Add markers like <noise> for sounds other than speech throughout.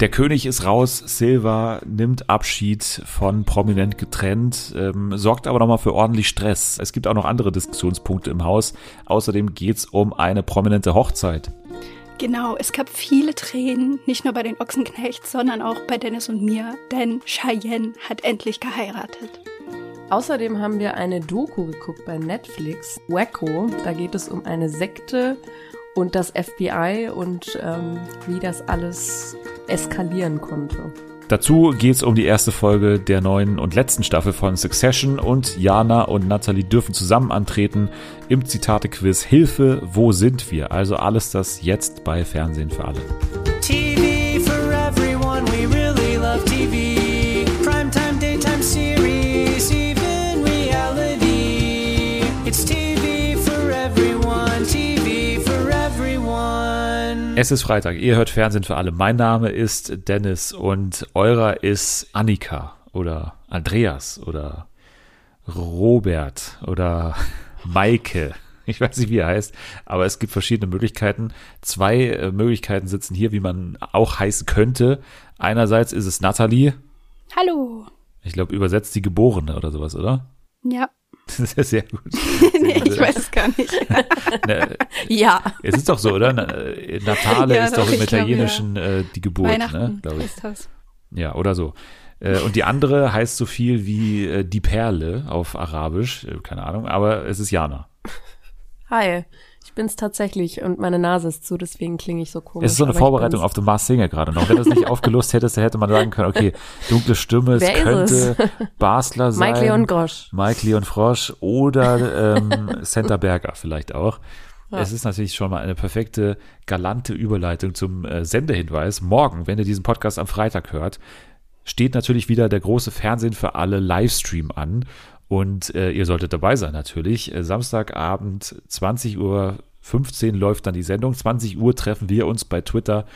Der König ist raus, Silva nimmt Abschied von Prominent getrennt, ähm, sorgt aber nochmal für ordentlich Stress. Es gibt auch noch andere Diskussionspunkte im Haus. Außerdem geht's um eine prominente Hochzeit. Genau, es gab viele Tränen, nicht nur bei den Ochsenknechts, sondern auch bei Dennis und mir, denn Cheyenne hat endlich geheiratet. Außerdem haben wir eine Doku geguckt bei Netflix, Wacko. Da geht es um eine Sekte und das FBI und ähm, wie das alles eskalieren konnte. Dazu geht's um die erste Folge der neuen und letzten Staffel von Succession und Jana und Natalie dürfen zusammen antreten im Zitate-Quiz Hilfe, wo sind wir? Also alles das jetzt bei Fernsehen für alle. TV for everyone, we really love TV. Es ist Freitag, ihr hört Fernsehen für alle. Mein Name ist Dennis und eurer ist Annika oder Andreas oder Robert oder <laughs> Maike. Ich weiß nicht, wie er heißt, aber es gibt verschiedene Möglichkeiten. Zwei äh, Möglichkeiten sitzen hier, wie man auch heißen könnte. Einerseits ist es Nathalie. Hallo. Ich glaube, übersetzt die Geborene oder sowas, oder? Ja. <laughs> Das ist ja sehr gut. <laughs> nee, ich weiß es gar nicht. <laughs> Ne, Ja. es ist doch so, oder? Äh, Natale Ja, ist doch doch, im ich glaub, Italienischen äh, die Geburt, ne? Glaube ich. Ja, oder so. Äh, Und die andere heißt so viel wie die Perle auf Arabisch, keine Ahnung, aber es ist Jana. Hi. Ich bin's tatsächlich und meine Nase ist zu, deswegen klinge ich so komisch. Es ist so eine Vorbereitung auf The Masked Singer gerade noch. Wenn du es nicht aufgelost hättest, dann hätte man sagen können, okay, dunkle Stimme, es Wer könnte Basler sein. <laughs> Mike Leon Grosch. Mike Leon Frosch oder ähm, Senta Berger vielleicht auch. Es ist natürlich schon mal eine perfekte, galante Überleitung zum äh, Sendehinweis. Morgen, wenn ihr diesen Podcast am Freitag hört, steht natürlich wieder der große Fernsehen für alle Livestream an. Und äh, ihr solltet dabei sein natürlich. Äh, Samstagabend 20 Uhr 15 läuft dann die Sendung. 20 Uhr treffen wir uns bei Twitter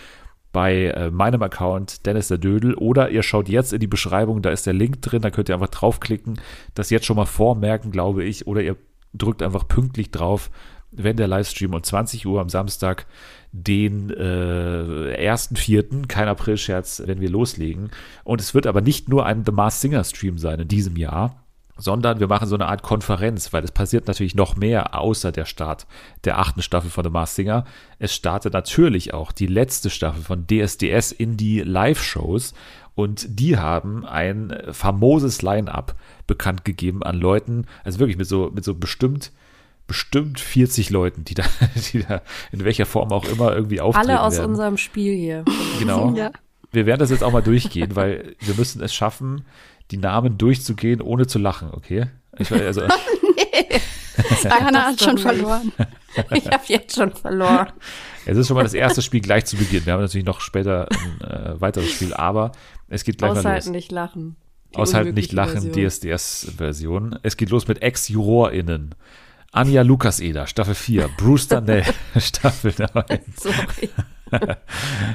bei äh, meinem Account Dennis der Dödel oder ihr schaut jetzt in die Beschreibung, da ist der Link drin, da könnt ihr einfach draufklicken, das jetzt schon mal vormerken, glaube ich, oder ihr drückt einfach pünktlich drauf, wenn der Livestream um 20 Uhr am Samstag den äh, ersten Vierten, kein April-Scherz, wenn wir loslegen. Und es wird aber nicht nur ein The Mars Singer Stream sein in diesem Jahr, sondern wir machen so eine Art Konferenz, weil es passiert natürlich noch mehr außer der Start der achten Staffel von The Mars Singer. Es startet natürlich auch die letzte Staffel von DSDS in die Live-Shows und die haben ein famoses Line-up bekannt gegeben an Leuten, also wirklich mit so, mit so bestimmt bestimmt 40 Leuten, die da, <laughs> die da in welcher Form auch immer irgendwie auftreten Alle aus werden. unserem Spiel hier. Genau. Ja. Wir werden das jetzt auch mal durchgehen, weil wir müssen es schaffen, die Namen durchzugehen, ohne zu lachen, okay? Ich, also, <laughs> <laughs> Diana hat doch schon nicht. verloren. Ich habe jetzt schon verloren. es ist schon mal das erste Spiel gleich zu Beginn. Wir haben natürlich noch später ein äh, weiteres Spiel, aber es geht gleich mal Aushalten, los. nicht lachen. Die Aushalten, nicht lachen, Version. DSDS-Version. Es geht los mit Ex-JurorInnen. Anja Lukaseder, Staffel 4. Bruce Danell, Staffel 9. <laughs> Sorry.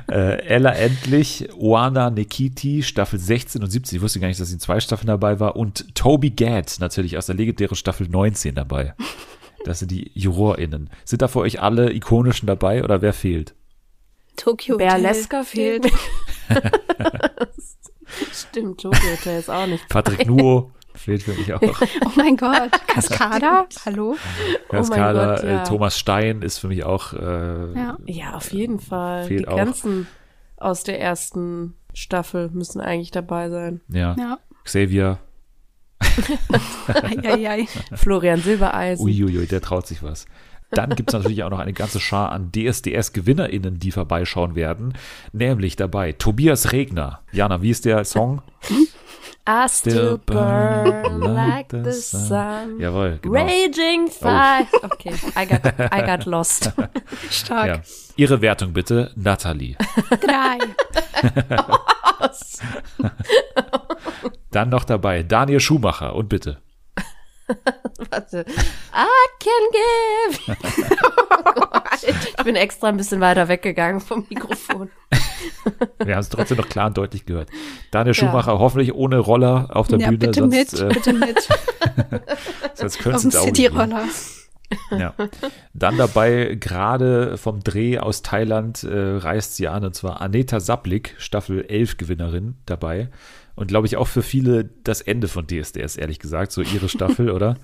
Äh, Ella Endlich, Oana Nikiti, Staffel 16 und 17. Ich wusste gar nicht, dass sie in zwei Staffeln dabei war. Und Toby Gadd, natürlich aus der legendären Staffel 19 dabei. Das sind die JurorInnen. Sind da für euch alle ikonischen dabei oder wer fehlt? Tokyo Berleska fehlt. <laughs> Stimmt, Tokyo Hotel ist auch nicht. Patrick Nuo fehlt für mich <laughs> auch. Oh mein Gott. Cascada? <laughs> Hallo? Cascada, Gott, ja. äh, Thomas Stein ist für mich auch äh, Ja. Ja, auf jeden Fall. Fehlt Die auch. ganzen aus der ersten Staffel müssen eigentlich dabei sein. ja. Ja. Xavier. <laughs> Eieiei. Florian Silbereisen. Uiuiui, der traut sich was. Dann gibt es natürlich auch noch eine ganze Schar an DSDS-GewinnerInnen, die vorbeischauen werden. Nämlich dabei Tobias Regner. Jana, wie ist der Song? I still burn like the sun. Jawohl, genau. Raging fire. Okay, I got, I got lost. <laughs> Stark. Ja. Ihre Wertung bitte, Nathalie. <laughs> Drei. Dann noch dabei Daniel Schumacher und bitte. Warte. I can give. Oh <laughs> Gott. ich bin extra ein bisschen weiter weggegangen vom Mikrofon. Wir haben es trotzdem noch klar und deutlich gehört. Daniel Schumacher, hoffentlich ohne Roller auf der Ja, Bühne, bitte sonst, mit, äh, bitte mit. <laughs> sonst Auf dem Cityroller. Ja. <laughs> Dann dabei, gerade vom Dreh aus Thailand, äh, reist sie an, und zwar Aneta Sablik, Staffel 11 Gewinnerin dabei. Und glaube ich auch für viele das Ende von DSDS, ehrlich gesagt, so ihre Staffel, <laughs> oder?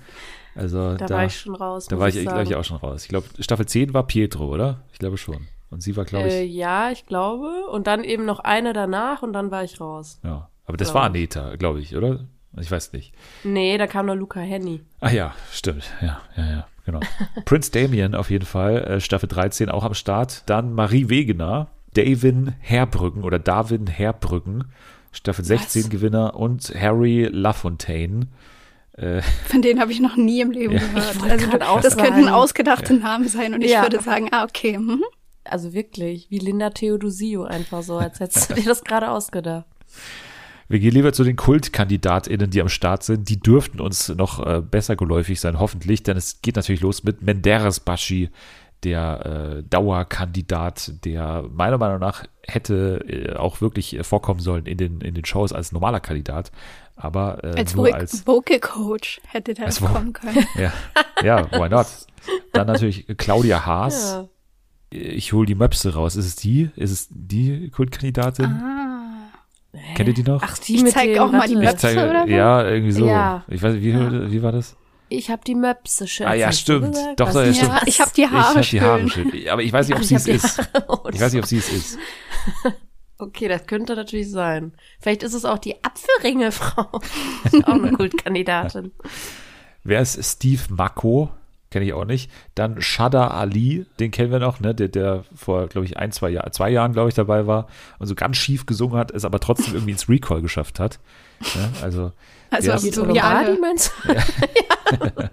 Also Da, da, war ich schon raus. da war ich, ich glaube ich, auch schon raus. Ich glaube, Staffel 10 war Pietro, oder? Ich glaube schon. Und sie war, glaube ich, Äh, ja, ich glaube. Und dann eben noch eine danach und dann war ich raus. ja. Aber das glaub war. Aneta, glaube ich, oder? Ich weiß nicht. Nee, da kam nur Luca Henny. Ah ja, stimmt. Ja, ja, ja, genau. <laughs> Prince Damien auf jeden Fall, äh, Staffel 13 auch am Start. Dann Marie Wegener, Davin Herbrücken oder Darwin Herbrücken, Staffel 16 Gewinner und Harry Lafontaine. Äh, Von denen habe ich noch nie im Leben Ja. gehört. Also das könnten ausgedachte Namen sein und ich Ja. würde sagen, ah, okay. Mhm. Also wirklich, wie Linda Theodosio einfach so, als hättest du dir das gerade ausgedacht. wir gehen lieber zu den KultkandidatInnen, die am Start sind. Die dürften uns noch äh, besser geläufig sein, hoffentlich, denn es geht natürlich los mit Menderes Baschi, der äh, Dauerkandidat, der meiner Meinung nach hätte äh, auch wirklich äh, vorkommen sollen in den, in den Shows als normaler Kandidat, aber äh, Als, nur als Vocal Coach hätte der kommen können. Ja, ja, why not? <laughs> Dann natürlich Claudia Haas. Ja. Ich hole die Möpse raus. Ist es die? Ist es die Kultkandidatin? Ah. Kennt ihr die noch? Ach, die Ich mit zeig dem, auch mal die. Möpse. oder so? ja, irgendwie so. Ja. Ich weiß, wie, wie war das? Ich hab die Möpse schön. Ah, ja, stimmt. gesagt? Doch, doch, ja, ist stimmt. Ich habe die Haare ich hab die Haare schön. schön. Aber ich weiß nicht, ob sie ich es ist. Ich weiß nicht, ob sie es ist. <laughs> Okay, das könnte natürlich sein. Vielleicht ist es auch die Apfelringe-Frau. <laughs> auch eine <laughs> Kultkandidatin. Wer ist Steve Mako? Kenne ich auch nicht. Dann Shada Ali, den kennen wir noch, ne? der, der vor, glaube ich, ein, zwei, Jahr, zwei Jahren, glaube ich, dabei war und so ganz schief gesungen hat, es aber trotzdem irgendwie ins Recall geschafft hat. Ja, also Also Ja. so Geht wie Olomari, alle. meinst du? <laughs>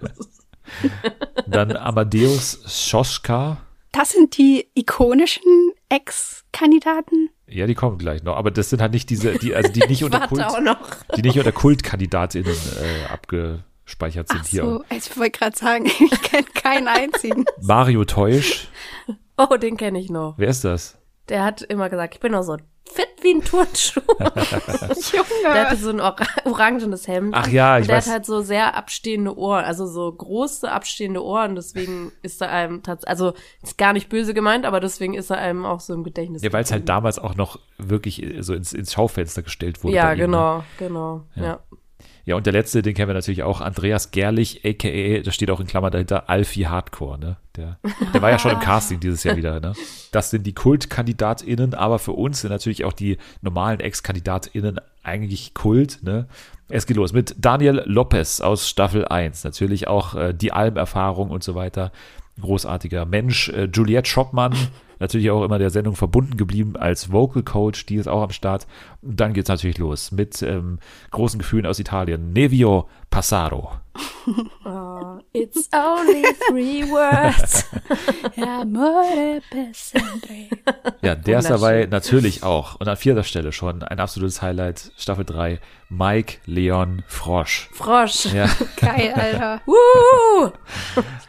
<laughs> dann Amadeus Schoschka. Das sind die ikonischen Ex-Kandidaten. Ja, die kommen gleich noch. Aber das sind halt nicht diese, die, also die nicht <laughs> unter Kult, die nicht unter KultkandidatInnen äh, abgespeichert sind Ach hier. so, ich wollte gerade sagen, <laughs> ich kenne keinen einzigen. Mario Teusch. <laughs> Oh, den kenne ich noch. Wer ist das? Der hat immer gesagt, ich bin noch so fit wie ein Turnschuh. <laughs> Der hatte Junge. so ein ora orangenes Hemd. Ach ja, ich Und der weiß. hat halt so sehr abstehende Ohren, also so große abstehende Ohren. Deswegen ist er einem tatsächlich, also ist gar nicht böse gemeint, aber deswegen ist er einem auch so im Gedächtnis. Ja, weil es halt damals auch noch wirklich äh, so ins, ins Schaufenster gestellt wurde. Ja, ihm, ne? genau, genau. Ja. Ja. Ja, und der letzte, den kennen wir natürlich auch, Andreas Gerlich, a.k.a., da steht auch in Klammern dahinter, Alfie Hardcore, ne? Der, der war ja schon im <laughs> Casting dieses Jahr wieder, ne? Das sind die KultkandidatInnen, aber für uns sind natürlich auch die normalen Ex-KandidatInnen eigentlich Kult, ne? Es geht los mit Daniel Lopez aus Staffel 1, natürlich auch äh, die Alm-Erfahrung und so weiter. Großartiger Mensch. Äh, Juliette Schoppmann, natürlich auch immer der Sendung verbunden geblieben als Vocal Coach, die ist auch am Start. Dann geht's natürlich los mit ähm, großen Gefühlen aus Italien. Nevio Passaro. <laughs> Oh, it's only three words. <laughs> Amore per sempre. Ja, der ist dabei natürlich auch. Und an vierter Stelle schon ein absolutes Highlight, Staffel 3, Mike Leon Frosch. Frosch. Ja, <laughs> Geil, Alter. Woo!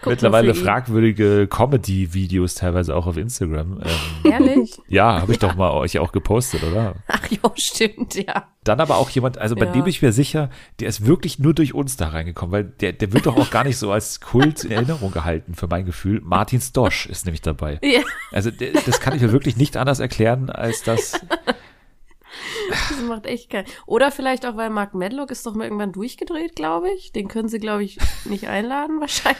Mittlerweile fragwürdige Comedy-Videos teilweise auch auf Instagram. Ähm, Ehrlich? ja, habe ich doch mal euch auch gepostet, oder? Ach jo, stimmt, ja. Dann aber auch jemand, also bei Ja. dem ich mir sicher, der ist wirklich nur durch uns da reingekommen, weil der, der wird doch auch gar nicht so als Kult in Erinnerung gehalten, für mein Gefühl. Martin Stosch ist nämlich dabei. Ja, Also das kann ich mir wirklich nicht anders erklären, als dass, das macht echt geil. Oder vielleicht auch, weil Mark Medlock ist doch mal irgendwann durchgedreht, glaube ich. Den können sie, glaube ich, nicht einladen, wahrscheinlich.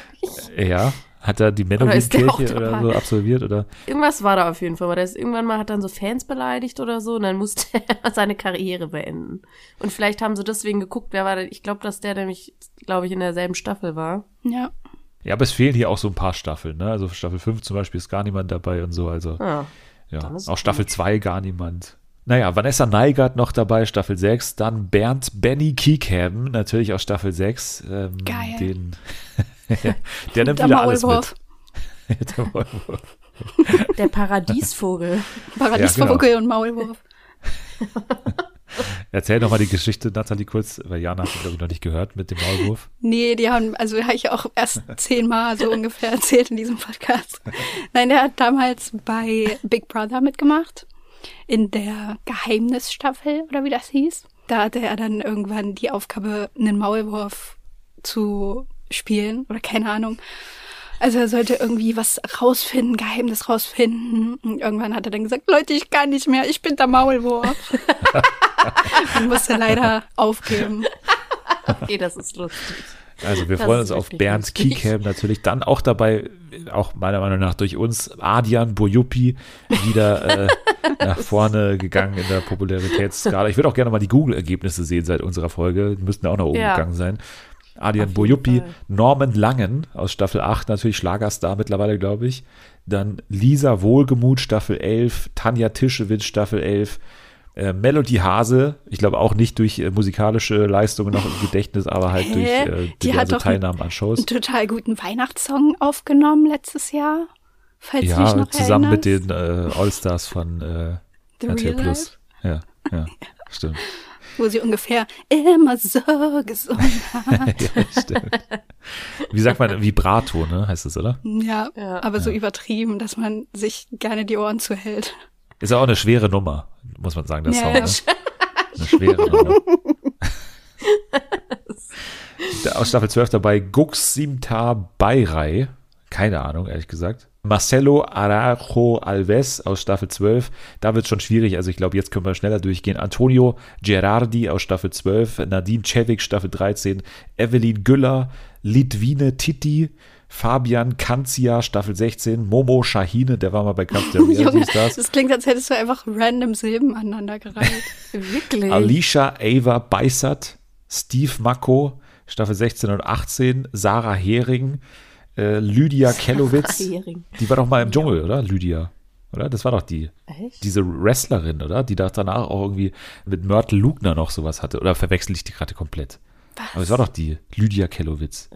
ja, hat er die der Menowin-Kirche oder so absolviert oder? Irgendwas war da auf jeden Fall, aber der ist irgendwann mal hat dann so Fans beleidigt oder so und dann musste <laughs> er seine Karriere beenden. Und vielleicht haben sie deswegen geguckt, wer war denn, ich glaube, dass der nämlich, glaube ich, in derselben Staffel war. Ja. Ja, aber es fehlen hier auch so ein paar Staffeln, ne? Also Staffel 5 zum Beispiel ist gar niemand dabei und so, also Ah, ja. Auch. Staffel 2 gar niemand. Naja, Vanessa Neigert noch dabei, Staffel 6. Dann Bernd Benny Kiekhaben, natürlich aus Staffel 6. Ähm, Geil. Den, <laughs> der nimmt Der wieder alles Maulwurf. mit. <laughs> Der Maulwurf. der Paradiesvogel. Paradiesvogel und Maulwurf. <laughs> Erzähl doch mal die Geschichte, Nathalie, kurz, weil Jana hat sie, glaube ich, noch nicht gehört mit dem Maulwurf. Nee, die haben, also habe ich auch erst zehnmal so ungefähr erzählt in diesem Podcast. Nein, der hat damals bei Big Brother mitgemacht. In der Geheimnisstaffel oder wie das hieß. Da hatte er dann irgendwann die Aufgabe, einen Maulwurf zu spielen oder keine Ahnung. Also er sollte irgendwie was rausfinden, Geheimnis rausfinden. Und irgendwann hat er dann gesagt, Leute, ich kann nicht mehr, ich bin der Maulwurf. <laughs> und musste leider aufgeben. Okay, das ist lustig. Also wir Das freuen uns auf Bernd. Kiekham natürlich. Dann auch dabei, auch meiner Meinung nach durch uns, Adrian Bojupi wieder äh, <laughs> nach vorne gegangen in der Popularitätsskala. Ich würde auch gerne mal die Google-Ergebnisse sehen seit unserer Folge. Die müssten auch nach oben Ja. gegangen sein. Adrian Fall. Norman Langen aus Staffel 8, natürlich Schlagerstar mittlerweile, glaube ich. Dann Lisa Wohlgemuth, Staffel 11, Tanja Tischewitz, Staffel 11, äh, Melody Hase, ich glaube auch nicht durch äh, musikalische Leistungen noch im Gedächtnis, aber halt durch Hä? äh, Die hat diverse doch Teilnahmen an Shows. Einen <laughs> total guten Weihnachtssong aufgenommen letztes Jahr. Falls du dich Ja, noch zusammen mit erinnerst. den äh, Allstars von äh, The RTL Real Plus. Ja, ja, stimmt. Wo sie ungefähr immer so gesungen <laughs> hat. ja, stimmt. Wie sagt man, Vibrato, ne, heißt es, oder? Ja, Ja. aber so übertrieben, dass man sich gerne die Ohren zuhält. Ist auch eine schwere Nummer, muss man sagen, der Ja, Song. ja. Ne? Eine schwere Nummer. <laughs> Aus Staffel 12 dabei Guximta Bayrei. Keine Ahnung, ehrlich gesagt. Marcelo Arajo Alves aus Staffel 12. Da wird es schon schwierig. Also ich glaube, jetzt können wir schneller durchgehen. Antonio Gerardi aus Staffel 12. Nadine Cevik, Staffel 13. Evelyn Güller. Litwine Titi. Fabian Kanzia, Staffel 16. Momo Shahine, der war mal bei Kampf der <laughs> Junge, Stars. das klingt, als hättest du einfach random Silben aneinandergereiht. <laughs> Wirklich? Alicia Ava Beissert, Steve Mako, Staffel 16 und 18, Sarah Hering, äh, Lydia <laughs> Kellowitz. Die war doch mal im Dschungel, oder? Lydia. Oder? Das war doch die. Echt? Diese Wrestlerin, oder? Die da danach auch irgendwie mit Myrtle Lugner noch sowas hatte. Oder verwechsel ich die gerade komplett? Aber es war doch die. Lydia Kellowitz.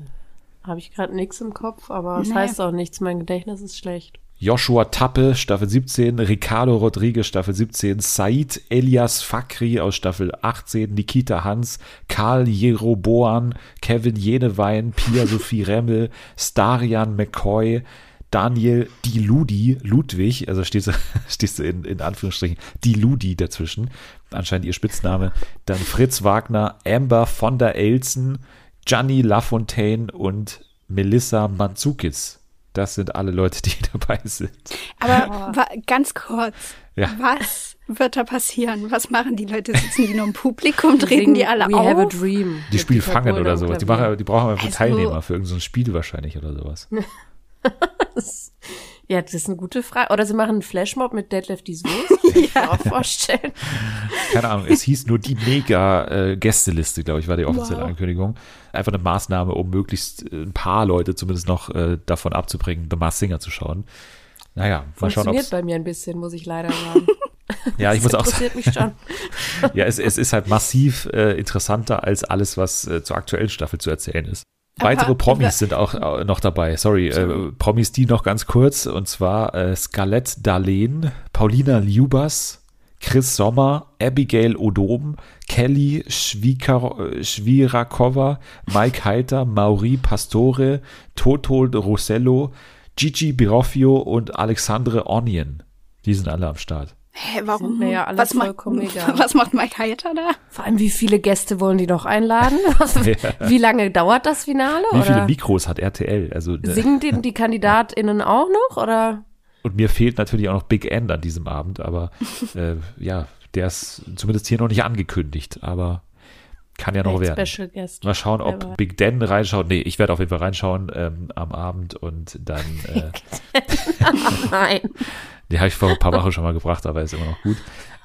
Habe ich gerade nichts im Kopf, aber es Nee. heißt auch nichts. Mein Gedächtnis ist schlecht. Joshua Tappe, Staffel 17, Ricardo Rodriguez, Staffel 17, Said Elias Fakri aus Staffel 18, Nikita Hans, Karl Jeroboan, Kevin Jenewein, Pia Sophie Remmel, Starian McCoy, Daniel Diludi, Ludwig, also stehst du, <laughs> stehst du in, in Anführungsstrichen, Diludi dazwischen, anscheinend ihr Spitzname, dann Fritz Wagner, Amber von der Elsen, Gianni Lafontaine und Melissa Manzukis. Das sind alle Leute, die <laughs> dabei sind. Aber <laughs> wa ganz kurz, Ja. was wird da passieren? Was machen die Leute? Sitzen die nur im Publikum, treten die alle We have a auf? dream. Die spielen Dieter Fangen oder sowas. Die, machen, die brauchen einfach Also- Teilnehmer für irgendein Spiel wahrscheinlich oder sowas. <laughs> Ja, das ist eine gute Frage. Oder sie machen einen Flashmob mit Deadlift die Soße. <laughs> Kann ich mir auch vorstellen. Keine Ahnung, es hieß nur die Mega-Gästeliste, glaube ich, war die offizielle Wow. Ankündigung. Einfach eine Maßnahme, um möglichst äh, ein paar Leute zumindest noch äh, davon abzubringen, The Masked Singer zu schauen. Naja, mal schauen, ob Funktioniert bei mir ein bisschen, muss ich leider sagen. <laughs> Ja, ich muss auch sagen, interessiert mich schon. <laughs> ja, es, es ist halt massiv äh, interessanter als alles, was äh, zur aktuellen Staffel zu erzählen ist. <laughs> Weitere Promis sind auch äh, noch dabei. Sorry, Äh, Promis, die noch ganz kurz. Und zwar äh, Scarlett Darlene, Paulina Liubas, Chris Sommer, Abigail Odom, Kelly Schwiekar- Schwirakova, Mike Heiter, Mauri Pastore, Toto Rossello, Gigi Biroffio und Alexandre Onion. Die sind alle am Start. Hä, warum? Sind mir ja alle was, macht, vollkommen <laughs> egal. was macht Mike Heiter da? Vor allem, wie viele Gäste wollen die noch einladen? <laughs> Wie lange dauert das Finale? Wie viele oder Mikros hat RTL? Also, ne, singen die, die <laughs> KandidatInnen auch noch? Oder? Und mir fehlt natürlich auch noch Big End an diesem Abend, aber äh, ja, der ist zumindest hier noch nicht angekündigt, aber kann ja noch Vielleicht werden. Special Guest. Mal schauen, ob weiß. Big Dan reinschaut. Nee, ich werde auf jeden Fall reinschauen ähm, am Abend und dann, äh, Nein. Den habe ich vor ein paar Wochen schon mal gebracht, aber ist immer noch gut.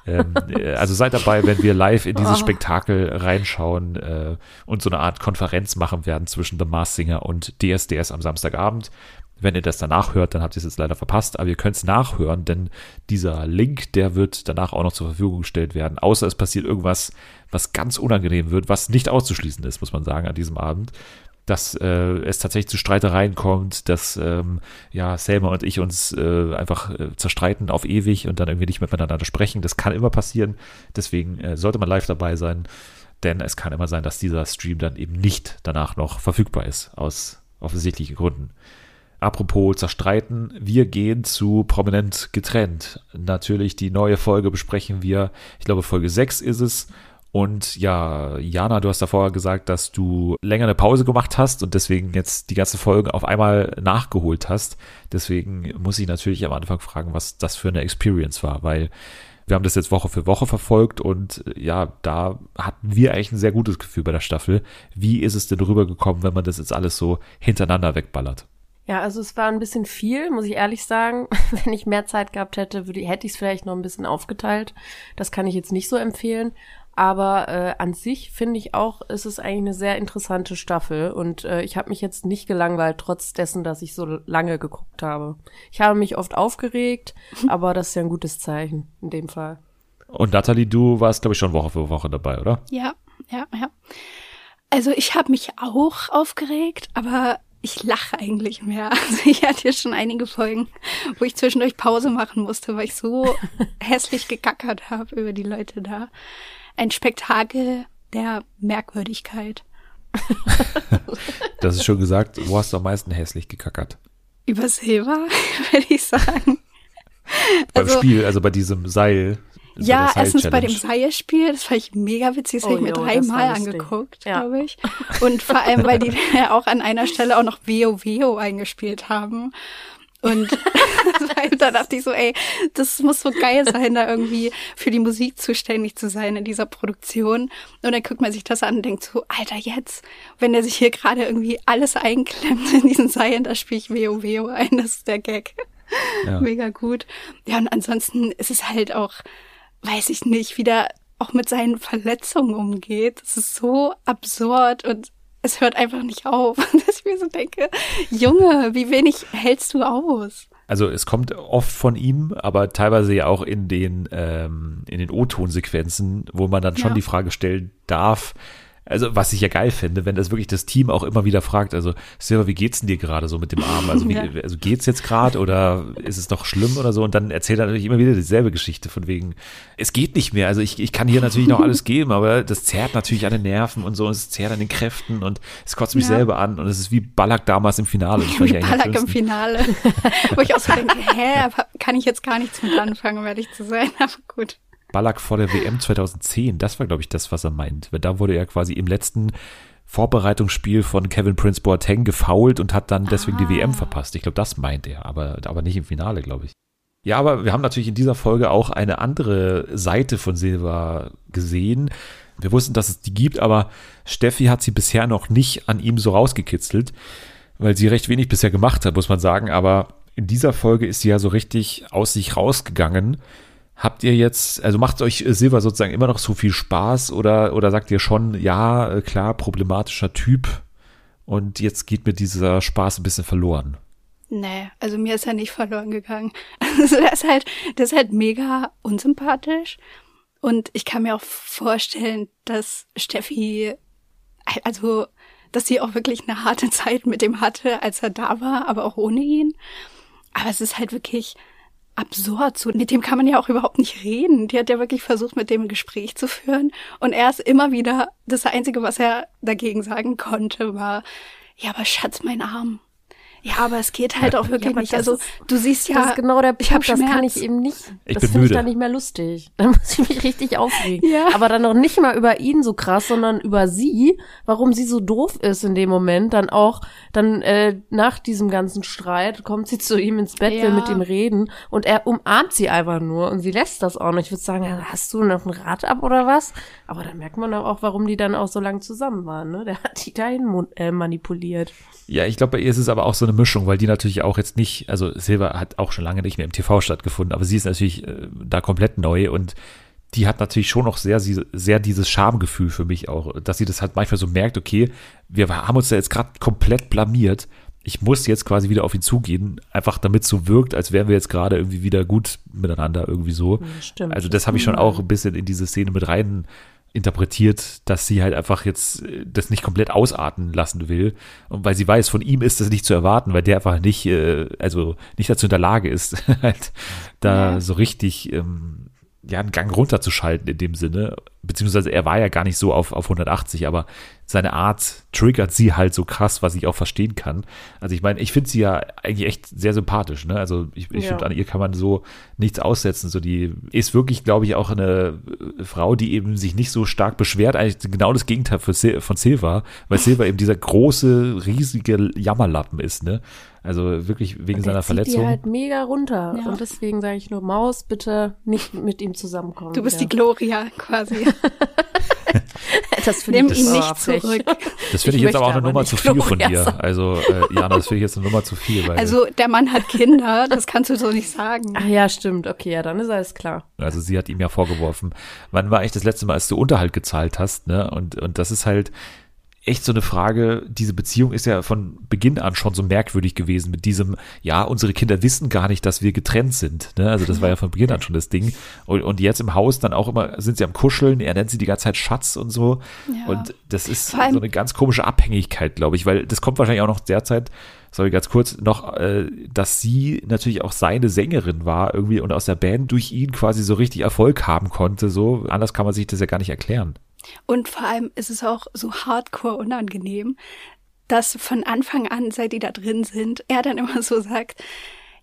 Ähm, äh, also seid dabei, wenn wir live in dieses Oh. Spektakel reinschauen äh, und so eine Art Konferenz machen werden zwischen The Mars Singer und DSDS am Samstagabend. Wenn ihr das danach hört, dann habt ihr es jetzt leider verpasst, aber ihr könnt es nachhören, denn dieser Link, der wird danach auch noch zur Verfügung gestellt werden, außer es passiert irgendwas, was ganz unangenehm wird, was nicht auszuschließen ist, muss man sagen, an diesem Abend. Dass äh, es tatsächlich zu Streitereien kommt, dass ähm, ja Selma und ich uns äh, einfach äh, zerstreiten auf ewig und dann irgendwie nicht miteinander sprechen. Das kann immer passieren. Deswegen äh, sollte man live dabei sein, denn es kann immer sein, dass dieser Stream dann eben nicht danach noch verfügbar ist, aus offensichtlichen Gründen. Apropos zerstreiten, wir gehen zu prominent getrennt. Natürlich die neue Folge besprechen wir, ich glaube Folge 6 ist es. Und ja, Jana, du hast davor gesagt, dass du länger eine Pause gemacht hast und deswegen jetzt die ganze Folge auf einmal nachgeholt hast. Deswegen muss ich natürlich am Anfang fragen, was das für eine Experience war, weil wir haben das jetzt Woche für Woche verfolgt und ja, da hatten wir eigentlich ein sehr gutes Gefühl bei der Staffel. Wie ist es denn rübergekommen, wenn man das jetzt alles so hintereinander wegballert? Ja, also es war ein bisschen viel, muss ich ehrlich sagen. <laughs> Wenn ich mehr Zeit gehabt hätte, würde, hätte ich es vielleicht noch ein bisschen aufgeteilt. Das kann ich jetzt nicht so empfehlen. Aber äh, an sich finde ich auch, ist es eigentlich eine sehr interessante Staffel und äh, ich habe mich jetzt nicht gelangweilt, trotz dessen, dass ich so lange geguckt habe. Ich habe mich oft aufgeregt, <laughs> aber das ist ja ein gutes Zeichen in dem Fall. Und Nathalie, du warst, glaube ich, schon Woche für Woche dabei, oder? Ja, ja, ja. Also ich habe mich auch aufgeregt, aber ich lache eigentlich mehr. <laughs> Also ich hatte hier schon einige Folgen, wo ich zwischendurch Pause machen musste, weil ich so <laughs> hässlich gekackert habe über die Leute da ein Spektakel der Merkwürdigkeit. <laughs> das ist schon gesagt, wo hast du am meisten hässlich gekackert? Über Silber, <laughs> würde ich sagen. Beim also, Spiel, also bei diesem Seil. Ja, erstens bei dem Seilspiel, das fand ich mega witzig, das oh, habe ich mir dreimal angeguckt, ja. glaube ich. Und vor allem, weil die <laughs> auch an einer Stelle auch noch Veo Veo eingespielt haben. Und <laughs> <laughs> da dachte ich so, ey, das muss so geil sein, da irgendwie für die Musik zuständig zu sein in dieser Produktion. Und dann guckt man sich das an und denkt so, Alter, jetzt, wenn der sich hier gerade irgendwie alles einklemmt in diesen Seilen, da spiele ich Weo Weo ein, das ist der Gag. Ja. Mega gut. Ja, und ansonsten ist es halt auch, weiß ich nicht, wieder auch mit seinen Verletzungen umgeht. Das ist so absurd und es hört einfach nicht auf. <laughs> Dass ich mir so denke, Junge, wie wenig hältst du aus? Also es kommt oft von ihm, aber teilweise ja auch in den, ähm, in den O-Ton-Sequenzen, wo man dann schon ja. die Frage stellen darf, also was ich ja geil finde, wenn das wirklich das Team auch immer wieder fragt, also Silver, wie geht's denn dir gerade so mit dem Arm? Also, wie, <laughs> ja. also geht's jetzt gerade oder ist es doch schlimm oder so? Und dann erzählt er natürlich immer wieder dieselbe Geschichte von wegen, es geht nicht mehr. Also ich, ich kann hier natürlich noch alles geben, aber das zerrt natürlich an den Nerven und so, und es zerrt an den Kräften und es kotzt mich ja. selber an und es ist wie Ballack damals im Finale. wie Ballack im Finale. <laughs> Wo ich auch so denke, hä, kann ich jetzt gar nichts mit anfangen, um ehrlich zu sein, <laughs> aber gut. Ballack vor der WM 2010. Das war, glaube ich, das, was er meint. Weil da wurde er quasi im letzten Vorbereitungsspiel von Kevin Prince Boateng gefoult und hat dann deswegen ah. die WM verpasst. Ich glaube, das meint er, aber, aber nicht im Finale, glaube ich. Ja, aber wir haben natürlich in dieser Folge auch eine andere Seite von Silva gesehen. Wir wussten, dass es die gibt, aber Steffi hat sie bisher noch nicht an ihm so rausgekitzelt, weil sie recht wenig bisher gemacht hat, muss man sagen. Aber in dieser Folge ist sie ja so richtig aus sich rausgegangen Habt ihr jetzt, also macht euch äh, Silver sozusagen immer noch so viel Spaß oder, oder sagt ihr schon, ja, äh, klar, problematischer Typ und jetzt geht mir dieser Spaß ein bisschen verloren? Nee, also mir ist er nicht <laughs> verloren gegangen. Also der ist halt, der ist halt mega unsympathisch. Und ich kann mir auch vorstellen, dass Steffi, also, dass sie auch wirklich eine harte Zeit mit ihm hatte, als er da war, aber auch ohne ihn. Aber es ist halt wirklich, absurd zu. Mit dem kann man ja auch überhaupt nicht reden. Die hat ja wirklich versucht, mit dem ein Gespräch zu führen. Und er ist immer wieder, das Einzige, was er dagegen sagen konnte, war, ja, aber Schatz, mein Arm. Ja, aber es geht halt auch wirklich ja, nicht. Also du siehst ja, das ist genau der Punkt, ich hab das kann ich eben nicht. Ich das finde ich dann nicht mehr lustig. <laughs> Dann muss ich mich richtig aufregen. Ja. Aber dann noch nicht mal über ihn so krass, sondern über sie, warum sie so doof ist in dem Moment. Dann auch, dann äh, nach diesem ganzen Streit kommt sie zu ihm ins Bett, ja. will mit ihm reden und er umarmt sie einfach nur und sie lässt das auch nicht. Ich würde sagen, hast du noch ein Rad ab oder was? Aber da merkt man auch, warum die dann auch so lang zusammen waren. Ne? Der hat die dahin äh, manipuliert. Ja, ich glaube, bei ihr ist es aber auch so eine Mischung, weil die natürlich auch jetzt nicht, also Silva hat auch schon lange nicht mehr im TV stattgefunden, aber sie ist natürlich äh, da komplett neu und die hat natürlich schon noch sehr, sehr dieses Schamgefühl für mich auch, dass sie das halt manchmal so merkt, okay, wir haben uns da jetzt gerade komplett blamiert. Ich muss jetzt quasi wieder auf ihn zugehen, einfach damit es so wirkt, als wären wir jetzt gerade irgendwie wieder gut miteinander irgendwie so. Stimmt. Also das habe ich schon auch ein bisschen in diese Szene mit rein interpretiert, dass sie halt einfach jetzt äh, das nicht komplett ausarten lassen will. Und weil sie weiß, von ihm ist das nicht zu erwarten, weil der einfach nicht, äh, also nicht dazu in der Lage ist, <laughs> halt da ja. so richtig ähm, ja, einen Gang runterzuschalten in dem Sinne. beziehungsweise er war ja gar nicht so auf, auf 180, aber seine Art triggert sie halt so krass, was ich auch verstehen kann. Also ich meine, ich finde sie ja eigentlich echt sehr sympathisch, ne? Also ich, ich Ja. finde, an ihr kann man so nichts aussetzen. So die ist wirklich, glaube ich, auch eine Frau, die eben sich nicht so stark beschwert. Eigentlich genau das Gegenteil von Silva, weil Silva eben dieser große, riesige Jammerlappen ist, ne? Also wirklich wegen seiner zieht Verletzung. die halt mega runter. Ja. Und deswegen sage ich nur, Maus, bitte nicht mit ihm zusammenkommen. Du bist die wieder. Gloria quasi. <laughs> das finde Nimm ich ihn nicht zurück. Das finde Ich ich, jetzt aber auch eine aber Nummer zu viel von Gloria dir. sein. Also, äh, Jana, das finde ich jetzt eine Nummer zu viel. Weil, Also der Mann hat Kinder, das kannst du so nicht sagen. Ach ja, stimmt. Okay, ja, dann ist alles klar. Also sie hat ihm ja vorgeworfen, wann war eigentlich das letzte Mal, als du Unterhalt gezahlt hast, ne? Und, und das ist halt echt so eine Frage, diese Beziehung ist ja von Beginn an schon so merkwürdig gewesen mit diesem, ja, unsere Kinder wissen gar nicht, dass wir getrennt sind, ne? Also das war ja von Beginn an schon das Ding. Und, und jetzt im Haus dann auch immer, sind sie am Kuscheln, er nennt sie die ganze Zeit Schatz und so. Ja. Und das ist so eine ganz komische Abhängigkeit, glaube ich, weil das kommt wahrscheinlich auch noch derzeit, sorry, ganz kurz, noch, äh, dass sie natürlich auch seine Sängerin war irgendwie und aus der Band durch ihn quasi so richtig Erfolg haben konnte. So, anders kann man sich das ja gar nicht erklären. Und vor allem ist es auch so hardcore unangenehm, dass von Anfang an, seit die da drin sind, er dann immer so sagt,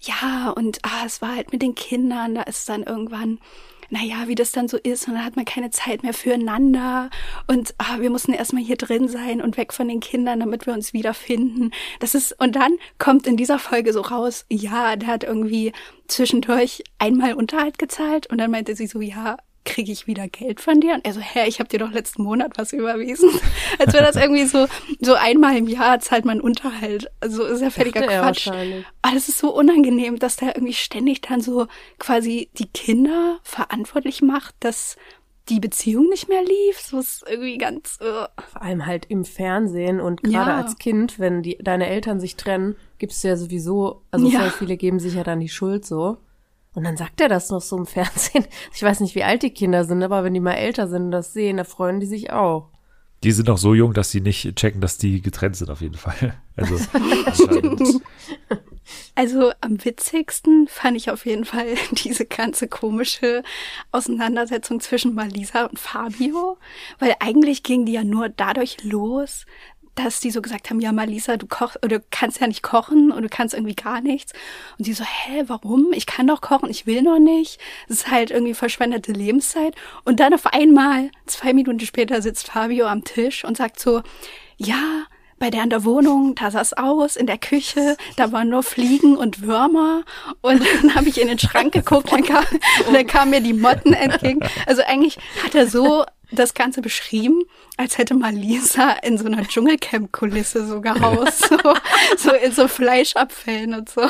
ja, und ah, es war halt mit den Kindern, da ist dann irgendwann, naja, wie das dann so ist, und dann hat man keine Zeit mehr füreinander und ah, wir mussten erstmal hier drin sein und weg von den Kindern, damit wir uns wiederfinden. Das ist, und dann kommt in dieser Folge so raus, ja, der hat irgendwie zwischendurch einmal Unterhalt gezahlt und dann meinte sie so, ja, kriege ich wieder Geld von dir? Und er so, hä, ich habe dir doch letzten Monat was überwiesen. <laughs> Als wäre das irgendwie so, so einmal im Jahr zahlt man Unterhalt. Also ist ja völliger Dachte er Quatsch. Aber es ist so unangenehm, dass der irgendwie ständig dann so quasi die Kinder verantwortlich macht, dass die Beziehung nicht mehr lief. So ist irgendwie ganz, äh, Vor allem halt im Fernsehen und gerade Ja. als Kind, wenn die, deine Eltern sich trennen, gibt's ja sowieso, also Ja. voll viele geben sich ja dann die Schuld so. Und dann sagt er das noch so im <laughs> Fernsehen. Ich weiß nicht, wie alt die Kinder sind, aber wenn die mal älter sind und das sehen, da freuen die sich auch. Die sind noch so jung, dass sie nicht checken, dass die getrennt sind auf jeden Fall. <laughs> Also. <laughs> Also am witzigsten fand ich auf jeden Fall diese ganze komische Auseinandersetzung zwischen Malisa und Fabio, weil eigentlich ging die ja nur dadurch los, dass die so gesagt haben, ja Malisa, du kochst oder du kannst ja nicht kochen und du kannst irgendwie gar nichts. Und die so, hä, warum? Ich kann doch kochen, ich will noch nicht. Das ist halt irgendwie verschwendete Lebenszeit. Und dann auf einmal, zwei Minuten später, sitzt Fabio am Tisch und sagt so, ja, bei der in der Wohnung, da sah's aus, in der Küche, da waren nur Fliegen und Würmer. Und <laughs> dann habe ich in den Schrank geguckt, und dann kamen mir die Motten entgegen. Also eigentlich hat er so das Ganze beschrieben, als hätte mal Lisa in so einer Dschungelcamp-Kulisse so gehaust. So, so in so Fleischabfällen und so.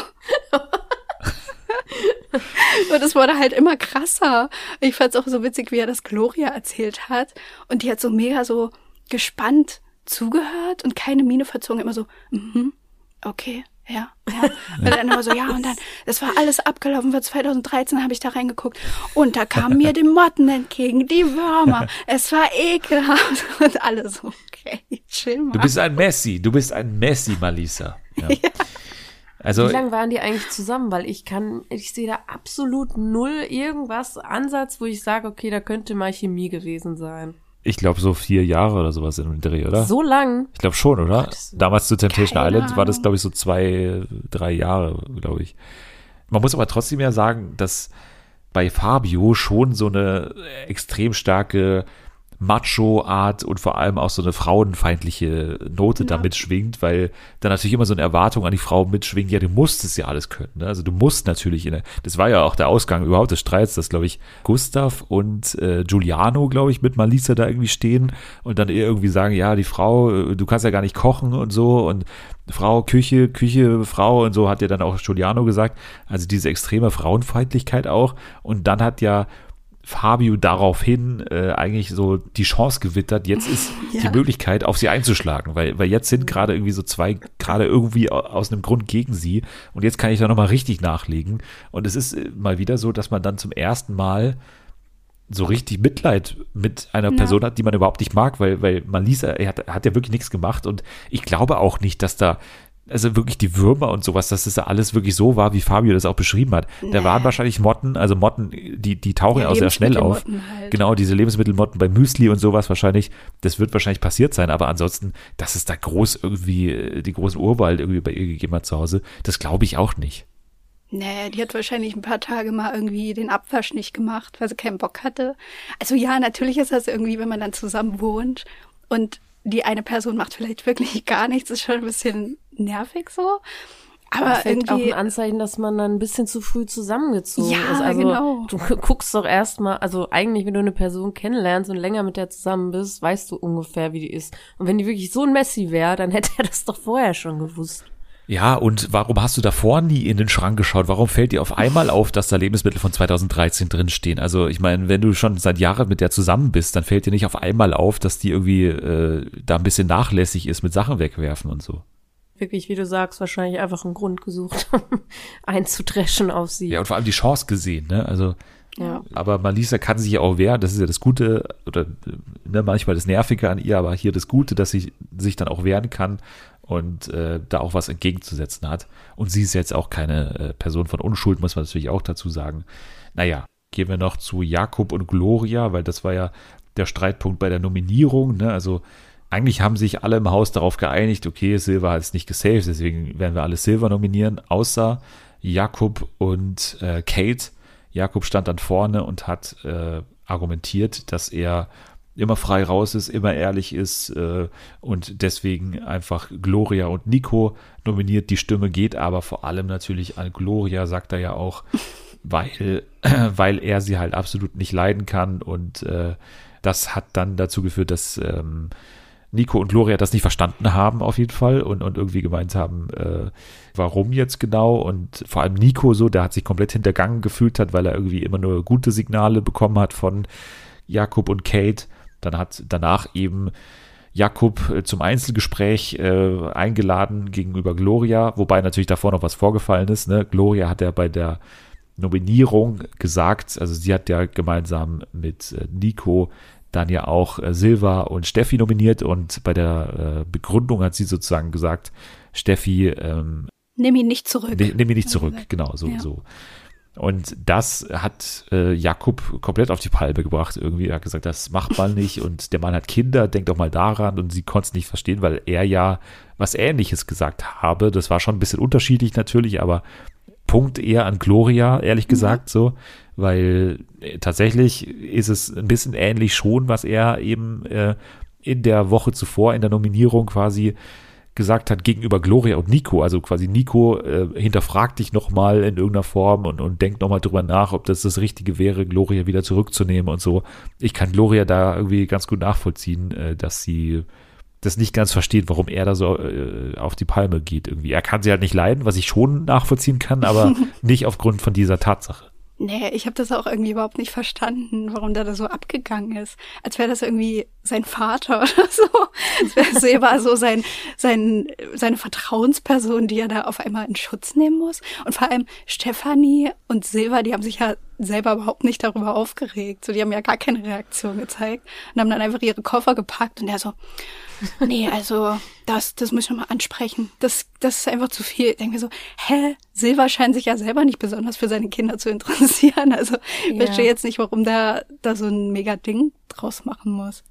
Und es wurde halt immer krasser. Ich fand's auch so witzig, wie er das Gloria erzählt hat. Und die hat so mega so gespannt zugehört und keine Miene verzogen, immer so, mhm, okay, ja, ja. <laughs> Und dann immer so, ja, und dann, das war alles abgelaufen, war 2013 habe ich da reingeguckt und da kamen mir die Motten entgegen, die Würmer, <laughs> es war ekelhaft <laughs> und alle so, okay, chill mal. Du bist ein Messi, du bist ein Messi, Malisa. Ja. Also, Wie lange waren die eigentlich zusammen? Weil ich kann, ich sehe da absolut null irgendwas Ansatz, wo ich sage, okay, da könnte mal Chemie gewesen sein. Ich glaube, so vier Jahre oder sowas in dem Dreh, oder? So lang? Ich glaube schon, oder? Damals zu Temptation Island war das, Ahnung. glaube ich, so zwei, drei Jahre, glaube ich. Man muss aber trotzdem ja sagen, dass bei Fabio schon so eine extrem starke Macho-Art und vor allem auch so eine frauenfeindliche Note da mitschwingt, weil da natürlich immer so eine Erwartung an die Frau mitschwingt, ja, du musst es ja alles können. Ne? Also du musst natürlich, in der, das war ja auch der Ausgang überhaupt des Streits, dass, glaube ich, Gustav und äh, Giuliano, glaube ich, mit Malisa da irgendwie stehen und dann irgendwie sagen, ja, die Frau, äh, du kannst ja gar nicht kochen und so und Frau, Küche, Küche, Frau und so hat ja dann auch Giuliano gesagt. Also diese extreme Frauenfeindlichkeit auch. Und dann hat ja Fabio daraufhin äh, eigentlich so die Chance gewittert, jetzt ist <laughs> Ja. die Möglichkeit, auf sie einzuschlagen, weil, weil jetzt sind gerade irgendwie so zwei, gerade irgendwie au- aus einem Grund gegen sie und jetzt kann ich da nochmal richtig nachlegen. Und es ist äh, mal wieder so, dass man dann zum ersten Mal so richtig Mitleid mit einer Ja. Person hat, die man überhaupt nicht mag, weil, weil man liest, er hat, er hat ja wirklich nichts gemacht und ich glaube auch nicht, dass da also wirklich die Würmer und sowas, dass das alles wirklich so war, wie Fabio das auch beschrieben hat. Da Nee. waren wahrscheinlich Motten, also Motten, die, die tauchen ja auch sehr schnell auf. Halt. Genau, diese Lebensmittelmotten bei Müsli und sowas wahrscheinlich, das wird wahrscheinlich passiert sein, aber ansonsten, dass es da groß irgendwie, äh, die großen Urwald irgendwie bei ihr gegeben hat zu Hause, das glaube ich auch nicht. Nee, die hat wahrscheinlich ein paar Tage mal irgendwie den Abwasch nicht gemacht, weil sie keinen Bock hatte. Also ja, natürlich ist das irgendwie, wenn man dann zusammen wohnt und die eine Person macht vielleicht wirklich gar nichts, ist schon ein bisschen nervig so. Aber Vielleicht auch irgendwie, ein Anzeichen, dass man dann ein bisschen zu früh zusammengezogen Ja, ist. Also genau. du guckst doch erstmal, also eigentlich, wenn du eine Person kennenlernst und länger mit der zusammen bist, weißt du ungefähr, wie die ist. Und wenn die wirklich so ein Messi wäre, dann <laughs> hätte er das doch vorher schon gewusst. Ja, und warum hast du davor nie in den Schrank geschaut? Warum fällt dir auf einmal auf, dass da Lebensmittel von 2013 drinstehen? Also ich meine, wenn du schon seit Jahren mit der zusammen bist, dann fällt dir nicht auf einmal auf, dass die irgendwie äh, da ein bisschen nachlässig ist mit Sachen wegwerfen und so. Wirklich, wie du sagst, wahrscheinlich einfach einen Grund gesucht, <laughs> einzudreschen auf sie. Ja, und vor allem die Chance gesehen, ne? Also Ja. Aber Malisa kann sich ja auch wehren, das ist ja das Gute, oder ne, manchmal das Nervige an ihr, aber hier das Gute, dass sie sich dann auch wehren kann und äh, da auch was entgegenzusetzen hat. Und sie ist jetzt auch keine äh, Person von Unschuld, muss man natürlich auch dazu sagen. Naja, gehen wir noch zu Jakob und Gloria, weil das war ja der Streitpunkt bei der Nominierung. Ne? Also eigentlich haben sich alle im Haus darauf geeinigt, okay, Silva hat es nicht gesaved, deswegen werden wir alle Silva nominieren, außer Jakob und äh, Kate. Jakob stand dann vorne und hat äh, argumentiert, dass er immer frei raus ist, immer ehrlich ist äh, und deswegen einfach Gloria und Nico nominiert. Die Stimme geht aber vor allem natürlich an Gloria, sagt er ja auch, weil, <clears throat> weil er sie halt absolut nicht leiden kann und äh, das hat dann dazu geführt, dass ähm, Nico und Gloria das nicht verstanden haben auf jeden Fall und, und irgendwie gemeint haben, äh, warum jetzt genau und vor allem Nico so, der hat sich komplett hintergangen gefühlt hat, weil er irgendwie immer nur gute Signale bekommen hat von Jakob und Kate. Dann hat danach eben Jakob äh, zum Einzelgespräch äh, eingeladen gegenüber Gloria, wobei natürlich davor noch was vorgefallen ist. Ne? Gloria hat ja bei der Nominierung gesagt, also sie hat ja gemeinsam mit äh, Nico dann ja auch äh, Silva und Steffi nominiert und bei der äh, Begründung hat sie sozusagen gesagt, Steffi, ähm, nimm ihn nicht zurück. ne, nimm ihn nicht zurück, genau, so, Ja. so. Und das hat äh, Jakob komplett auf die Palme gebracht irgendwie. Er hat gesagt, das macht man <laughs> nicht und der Mann hat Kinder, denkt doch mal daran und sie konnte es nicht verstehen, weil er ja was Ähnliches gesagt habe. Das war schon ein bisschen unterschiedlich natürlich, aber Punkt eher an Gloria, ehrlich gesagt, so, weil äh, tatsächlich ist es ein bisschen ähnlich schon, was er eben äh, in der Woche zuvor in der Nominierung quasi gesagt hat gegenüber Gloria und Nico. Also quasi Nico äh, hinterfragt dich nochmal in irgendeiner Form und, und denkt nochmal drüber nach, ob das das Richtige wäre, Gloria wieder zurückzunehmen und so. Ich kann Gloria da irgendwie ganz gut nachvollziehen, äh, dass sie das nicht ganz versteht, warum er da so äh, auf die Palme geht irgendwie. Er kann sie halt nicht leiden, was ich schon nachvollziehen kann, aber <laughs> nicht aufgrund von dieser Tatsache. Nee, ich habe das auch irgendwie überhaupt nicht verstanden, warum der da so abgegangen ist. Als wäre das irgendwie sein Vater <laughs> oder so. Als wäre Silva so sein, sein, seine Vertrauensperson, die er da auf einmal in Schutz nehmen muss. Und vor allem Stefanie und Silva, die haben sich ja selber überhaupt nicht darüber aufgeregt. So, die haben ja gar keine Reaktion gezeigt und haben dann einfach ihre Koffer gepackt und er so, <laughs> nee, also das, das müssen wir mal ansprechen. Das, das ist einfach zu viel. Ich denke mir so, hä? Silva scheint sich ja selber nicht besonders für seine Kinder zu interessieren. <laughs> Also ich Ja. verstehe jetzt nicht, warum der da so ein mega Ding draus machen muss.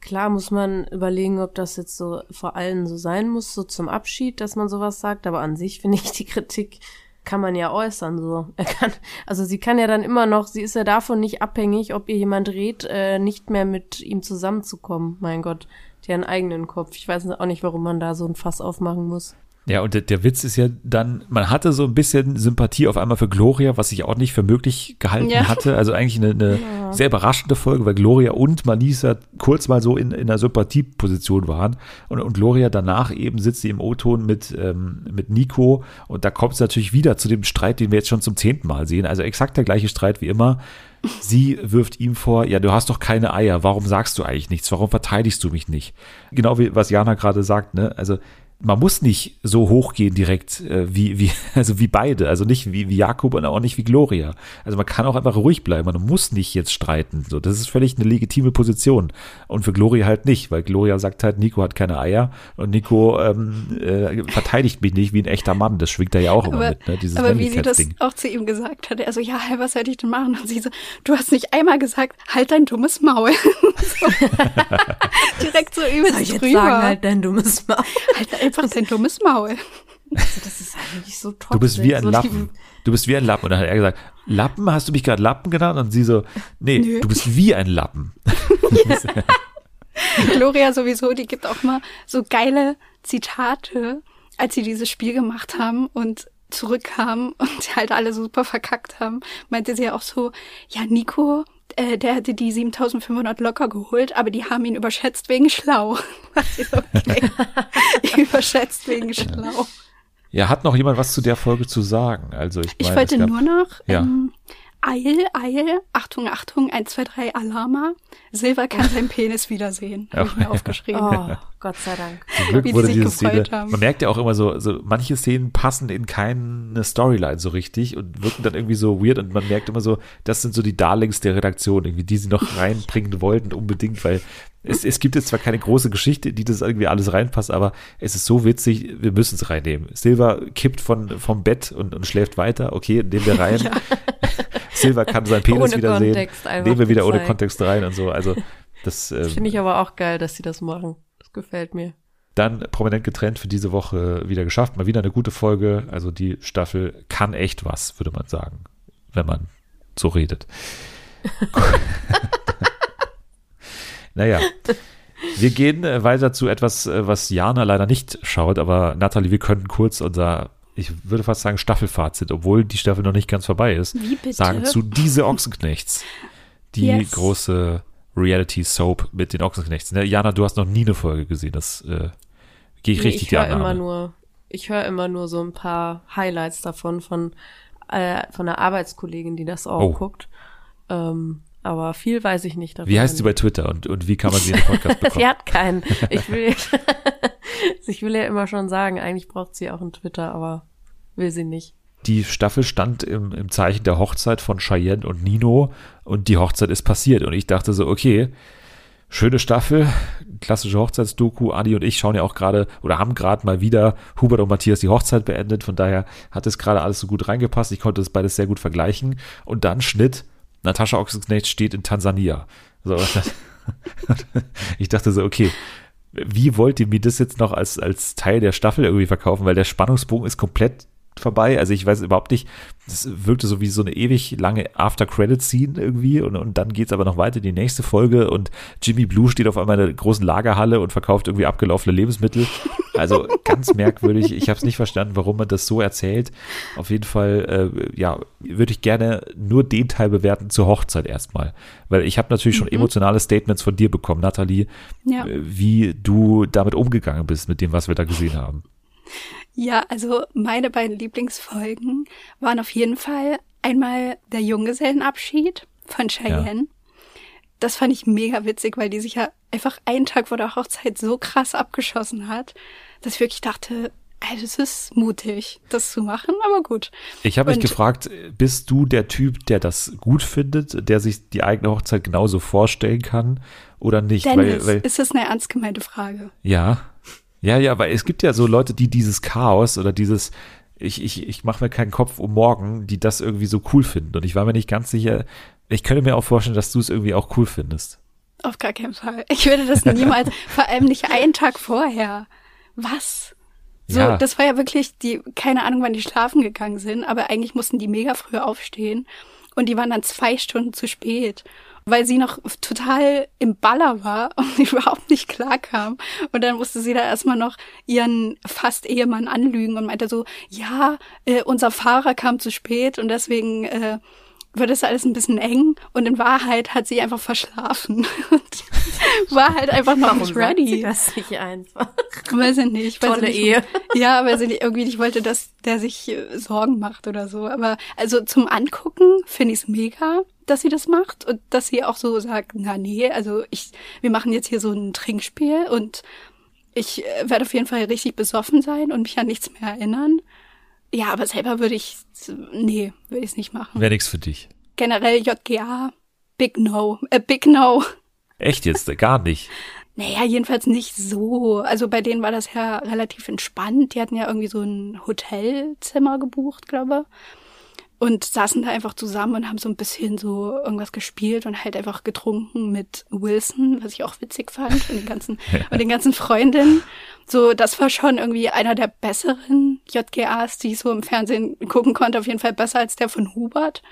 Klar muss man überlegen, ob das jetzt so vor allen so sein muss, so zum Abschied, dass man sowas sagt. Aber an sich <laughs> finde ich die Kritik kann man ja äußern. So, er kann, also sie kann ja dann immer noch, sie ist ja davon nicht abhängig, ob ihr jemand rät, äh, nicht mehr mit ihm zusammenzukommen. Mein Gott, einen eigenen Kopf. Ich weiß auch nicht, warum man da so ein Fass aufmachen muss. Ja, und der, der Witz ist ja dann, man hatte so ein bisschen Sympathie auf einmal für Gloria, was ich auch nicht für möglich gehalten Ja. hatte. Also eigentlich eine, eine sehr überraschende Folge, weil Gloria und Malisa kurz mal so in, in einer Sympathieposition waren. Und, und Gloria danach eben sitzt sie im O-Ton mit, ähm, mit Nico. Und da kommt es natürlich wieder zu dem Streit, den wir jetzt schon zum zehnten Mal sehen. Also exakt der gleiche Streit wie immer. Sie wirft ihm vor, ja, du hast doch keine Eier, warum sagst du eigentlich nichts? Warum verteidigst du mich nicht? Genau wie was Jana gerade sagt, ne? Also man muss nicht so hochgehen direkt äh, wie, wie, <laughs> also wie beide, also nicht wie, wie Jakob und auch nicht wie Gloria. Also man kann auch einfach ruhig bleiben, man muss nicht jetzt streiten. So, das ist völlig eine legitime Position. Und für Gloria halt nicht, weil Gloria sagt halt, Nico hat keine Eier und Nico ähm, äh, verteidigt mich nicht wie ein echter Mann. Das schwingt er ja auch immer Aber, mit, ne? Dieses aber wie sie das auch zu ihm gesagt hat, er so, ja, was soll ich denn machen? Und sie so, du hast nicht einmal gesagt, halt dein dummes Maul. <laughs> <laughs> Direkt so übelst Soll ich jetzt drüber. sagen, halt dein dummes Maul. halt einfach dein dummes Maul. Also das ist eigentlich so toxisch. Du bist wie ein so Lappen. Du bist wie ein Lappen. Und dann hat er gesagt, Lappen, hast du mich gerade Lappen genannt? Und sie so, nee, Nö. du bist wie ein Lappen. <laughs> Gloria sowieso, die gibt auch mal so geile Zitate, als sie dieses Spiel gemacht haben und zurückkamen und sie halt alle super verkackt haben, meinte sie ja auch so, ja, Nico, äh, der hätte die 7500 locker geholt, aber die haben ihn überschätzt wegen schlau. <laughs> <laughs> Ich okay. überschätzt wegen schlau. Ja, hat noch jemand was zu der Folge zu sagen? Also ich, Ich meine, wollte es gab- nur noch, Ja. ähm, Eil, Eil, Achtung, Achtung, 1, 2, 3, Alarma. Silver kann seinen <laughs> Penis wiedersehen. Habe ich mir aufgeschrieben. Oh, Gott sei Dank. <laughs> Zum Glück wie die wurde sich diese gefreut Szene, haben. man merkt ja auch immer so, so, manche Szenen passen in keine Storyline so richtig und wirken dann irgendwie so weird und man merkt immer so, das sind so die Darlings der Redaktion, irgendwie, die sie noch <laughs> reinbringen wollten unbedingt, weil es, es gibt jetzt zwar keine große Geschichte, die das irgendwie alles reinpasst, aber es ist so witzig, wir müssen es reinnehmen. Silver kippt von, vom Bett und, und schläft weiter, okay, nehmen wir rein. Silver kann seinen Penis wiedersehen, Kontext einfach nehmen wir wieder ohne. Kontext rein und so, also das, <laughs> ähm, Finde ich aber auch geil, dass sie das machen. Das gefällt mir. dann prominent getrennt für diese Woche wieder geschafft. Mal wieder eine gute Folge. Also die Staffel kann echt was, würde man sagen, wenn man so redet. <laughs> naja. Wir gehen äh, weiter zu etwas, äh, was Jana leider nicht schaut, aber Nathalie, wir könnten kurz unser, ich würde fast sagen, Staffelfazit, obwohl die Staffel noch nicht ganz vorbei ist, Wie bitte? sagen zu diese Ochsenknechts. Die Yes. große Reality-Soap mit den Ochsenknechts. Ne? Jana, du hast noch nie eine Folge gesehen, das äh, gehe ich Nee, richtig ich die Annahme. immer nur, ich höre immer nur so ein paar Highlights davon von äh, von einer Arbeitskollegin, die das auch Oh. guckt. Ähm, aber viel weiß ich nicht davon. Wie heißt sie bei Twitter und, und wie kann man sie in den Podcast <laughs> bekommen? Sie hat keinen. Ich will, <laughs> ich will ja immer schon sagen, eigentlich braucht sie auch einen Twitter, aber will sie nicht. Die Staffel stand im, im Zeichen der Hochzeit von Cheyenne und Nino und die Hochzeit ist passiert. Und ich dachte so, okay, schöne Staffel, klassische Hochzeitsdoku. Adi und ich schauen ja auch gerade oder haben gerade mal wieder Hubert und Matthias die Hochzeit beendet. Von daher hat es gerade alles so gut reingepasst. Ich konnte es beides sehr gut vergleichen. Und dann Schnitt, Natascha Ochsenknecht steht in Tansania. So, das, <laughs> ich dachte so, okay, wie wollt ihr mir das jetzt noch als, als Teil der Staffel irgendwie verkaufen? Weil der Spannungsbogen ist komplett vorbei. Also ich weiß überhaupt nicht, das wirkte so wie so eine ewig lange After-Credit-Scene irgendwie und, und dann geht's aber noch weiter in die nächste Folge und Jimmy Blue steht auf einmal in einer großen Lagerhalle und verkauft irgendwie abgelaufene Lebensmittel. Also <laughs> ganz merkwürdig. Ich habe es nicht verstanden, warum man das so erzählt. Auf jeden Fall, äh, ja, würde ich gerne nur den Teil bewerten zur Hochzeit erstmal. Weil ich habe natürlich schon emotionale Statements von dir bekommen, Nathalie, Ja. äh, wie du damit umgegangen bist mit dem, was wir da gesehen haben. Ja, also meine beiden Lieblingsfolgen waren auf jeden Fall einmal der Junggesellenabschied von Cheyenne. Das fand ich mega witzig, weil die sich ja einfach einen Tag vor der Hochzeit so krass abgeschossen hat, dass ich wirklich dachte, das ist mutig, das zu machen, aber gut. Ich habe mich gefragt, bist du der Typ, der das gut findet, der sich die eigene Hochzeit genauso vorstellen kann oder nicht? Dennis, weil, weil, ist das eine ernst gemeinte Frage? ja, ja, ja, weil es gibt ja so Leute, die dieses Chaos oder dieses ich, ich, ich mache mir keinen Kopf um morgen, die das irgendwie so cool finden. Und ich war mir nicht ganz sicher. Ich könnte mir auch vorstellen, dass du es irgendwie auch cool findest. Auf gar keinen Fall. Ich würde das niemals, <laughs> vor allem nicht einen Tag vorher. Was? So, Ja. das war ja wirklich die, keine Ahnung, wann die schlafen gegangen sind, aber eigentlich mussten die mega früh aufstehen und die waren dann zwei Stunden zu spät, weil sie noch total im Baller war <laughs> und überhaupt nicht klar kam. Und dann musste sie da erstmal noch ihren fast Ehemann anlügen und meinte so, ja, äh, unser Fahrer kam zu spät und deswegen äh, wird es alles ein bisschen eng und in Wahrheit hat sie einfach verschlafen <laughs> und war halt einfach noch Warum nicht sagt sie ready. das nicht einfach? Weiß ich nicht. Weiß Tolle ich nicht. Ehe. Ja, weil sie nicht, irgendwie nicht wollte, dass der sich äh, Sorgen macht oder so. Aber also zum Angucken finde ich es mega, dass sie das macht und dass sie auch so sagt, na nee, also ich, wir machen jetzt hier so ein Trinkspiel und Ich äh, werde auf jeden Fall richtig besoffen sein und mich an nichts mehr erinnern. Ja, aber selber würde ich, nee, würde ich es nicht machen. Wäre nichts für dich. Generell JGA, Big No, äh, Big No. Echt jetzt? Gar nicht. <laughs> Naja, jedenfalls nicht so. Also bei denen war das ja relativ entspannt. Die hatten ja irgendwie so ein Hotelzimmer gebucht, glaube und saßen da einfach zusammen und haben so ein bisschen so irgendwas gespielt und halt einfach getrunken mit Wilson, was ich auch witzig fand und den ganzen <laughs> und den ganzen Freundinnen. So, das war schon irgendwie einer der besseren JGAs, die ich so im Fernsehen gucken konnte, auf jeden Fall besser als der von Hubert.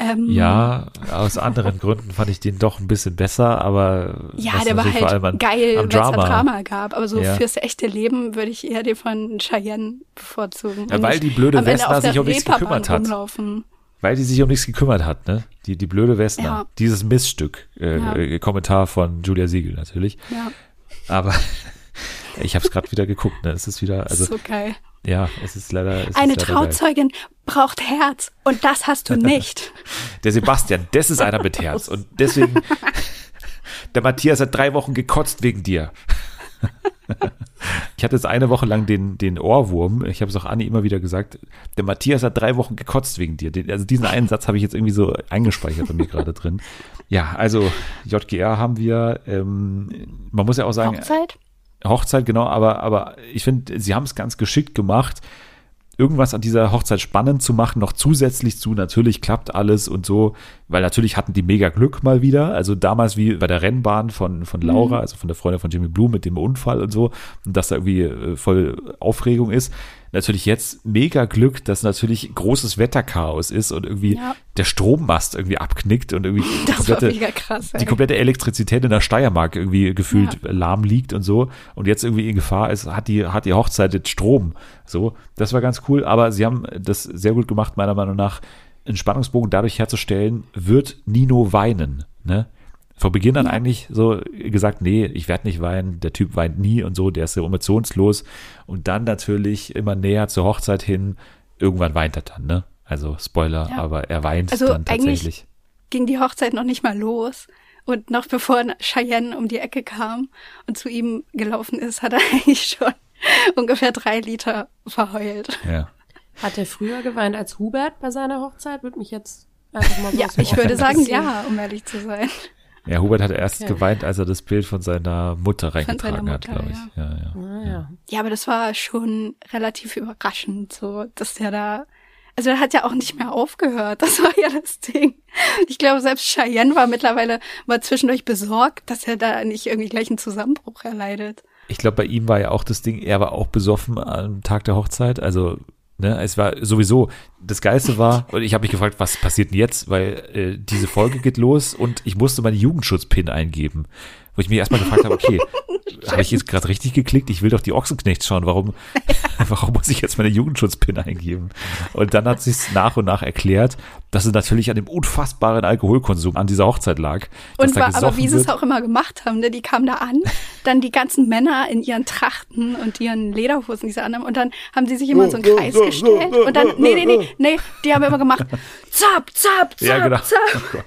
Ähm, Ja, aus anderen Gründen fand ich den doch ein bisschen besser, aber Ja, der war natürlich vor halt allem an, geil, wenn es Drama. Gab. Aber so Ja. fürs echte Leben würde ich eher den von Cheyenne bevorzugen. Ja, weil die blöde der sich um nichts gekümmert hat. Rumlaufen. Weil die sich um nichts gekümmert hat, ne? Die, die blöde Westner. Ja. Dieses Missstück. Äh, äh, Kommentar von Julia Siegel natürlich. Ja, Aber <laughs> ich habe es gerade wieder geguckt, ne? Es ist wieder, also so geil. Ja, es ist leider. Es Eine ist leider geil. Trauzeugin braucht Herz und das hast du nicht. <laughs> Der Sebastian, das ist einer mit Herz. Und deswegen, <laughs> der Matthias hat drei Wochen gekotzt wegen dir. <laughs> Ich hatte jetzt eine Woche lang den, den Ohrwurm. Ich habe es auch Anni immer wieder gesagt. Der Matthias hat drei Wochen gekotzt wegen dir. Den, also diesen einen Satz habe ich jetzt irgendwie so eingespeichert bei mir gerade drin. Ja, also JGR haben wir. Ähm, man muss ja auch sagen, Hochzeit? Hochzeit, genau, aber, aber ich finde, sie haben es ganz geschickt gemacht, irgendwas an dieser Hochzeit spannend zu machen, noch zusätzlich zu, natürlich klappt alles und so, weil natürlich hatten die mega Glück mal wieder, also damals wie bei der Rennbahn von, von Laura, also von der Freundin von Jimmy Blue mit dem Unfall und so, und dass da irgendwie äh, voll Aufregung ist. Natürlich jetzt mega Glück, dass natürlich großes Wetterchaos ist und irgendwie Ja. der Strommast irgendwie abknickt und irgendwie <laughs> die komplette- krass. Die komplette Elektrizität in der Steiermark irgendwie gefühlt lahm liegt und so und jetzt irgendwie in Gefahr ist, hat die, hat die Hochzeit jetzt Strom. So, das war ganz cool, aber sie haben das sehr gut gemacht, meiner Meinung nach, einen Spannungsbogen dadurch herzustellen, wird Nino weinen, ne? Von Beginn an eigentlich so gesagt, nee, ich werde nicht weinen, der Typ weint nie und so, der ist so emotionslos und dann natürlich immer näher zur Hochzeit hin, irgendwann weint er dann, ne? Also Spoiler, Ja. aber er weint Also dann eigentlich- tatsächlich. ging die Hochzeit noch nicht mal los. Und noch bevor Cheyenne um die Ecke kam und zu ihm gelaufen ist, hat er <laughs> eigentlich schon ungefähr drei Liter verheult. Ja. Hat er früher geweint als Hubert bei seiner Hochzeit? Würde mich jetzt einfach mal so Ja, ich würde sagen ja, um ehrlich zu sein. Ja, Hubert hat erst Okay. geweint, als er das Bild von seiner Mutter reingetragen seiner hat, Mutter, glaube ich. Ja, ja. Ah, ja. Ja, aber das war schon relativ überraschend, so, dass der da, also er hat ja auch nicht mehr aufgehört. <laughs> Das war ja das Ding. Ich glaube, selbst Cheyenne war mittlerweile mal zwischendurch besorgt, dass er da nicht irgendwie gleich einen Zusammenbruch erleidet. Ich glaube, bei ihm war ja auch das Ding, er war auch besoffen am Tag der Hochzeit. Also, ne, es war sowieso, das Geilste war, und ich habe mich gefragt, was passiert denn jetzt? Weil äh, diese Folge geht los und ich musste meine Jugendschutzpin eingeben. Wo ich mich erstmal gefragt habe, okay, <laughs> habe ich jetzt gerade richtig geklickt? Ich will doch die Ochsenknechts schauen. Warum, <laughs> <laughs> warum muss ich jetzt meine Jugendschutzpin eingeben? Und dann hat sich nach und nach erklärt, dass es natürlich an dem unfassbaren Alkoholkonsum an dieser Hochzeit lag. dass Und war, aber wie sie es auch immer gemacht haben, ne? die kamen da an, dann die ganzen Männer in ihren Trachten und ihren Lederhosen, diese anderen, und dann haben sie sich immer so einen Kreis gestellt und dann, nee, nee, nee, nee, die haben immer gemacht, zap, zap, zap, Ja, genau. zap. Oh Gott.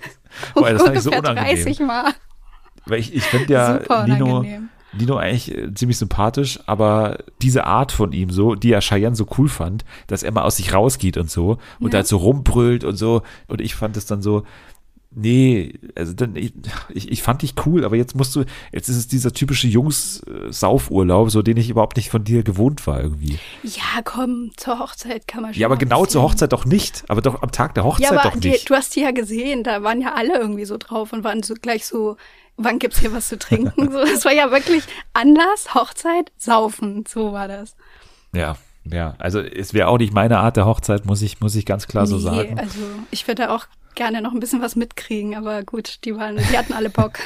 Boah, das fand ich so Ungefähr unangenehm. 30 Mal. Weil ich, ich finde ja Super Nino, unangenehm. Nino eigentlich äh, ziemlich sympathisch, aber diese Art von ihm so, die ja Cheyenne so cool fand, dass er mal aus sich rausgeht und so und Ja. halt so rumbrüllt und so und ich fand es dann so, nee, also dann, ich, ich, fand dich cool, aber jetzt musst du, jetzt ist es dieser typische Jungs-Saufurlaub, so den ich überhaupt nicht von dir gewohnt war irgendwie. Ja, komm, zur Hochzeit kann man schon Ja, aber genau zur. Hochzeit doch nicht, aber doch am Tag der Hochzeit Ja, aber doch die, nicht. du hast die ja gesehen, da waren ja alle irgendwie so drauf und waren so gleich so, wann gibt's hier was zu trinken? So, das war ja wirklich anders, Hochzeit, saufen, so war das. Ja, ja, also es wäre auch nicht meine Art der Hochzeit, muss ich, muss ich ganz klar so sagen. also ich würde auch gerne noch ein bisschen was mitkriegen, aber gut, die waren, die hatten alle Bock.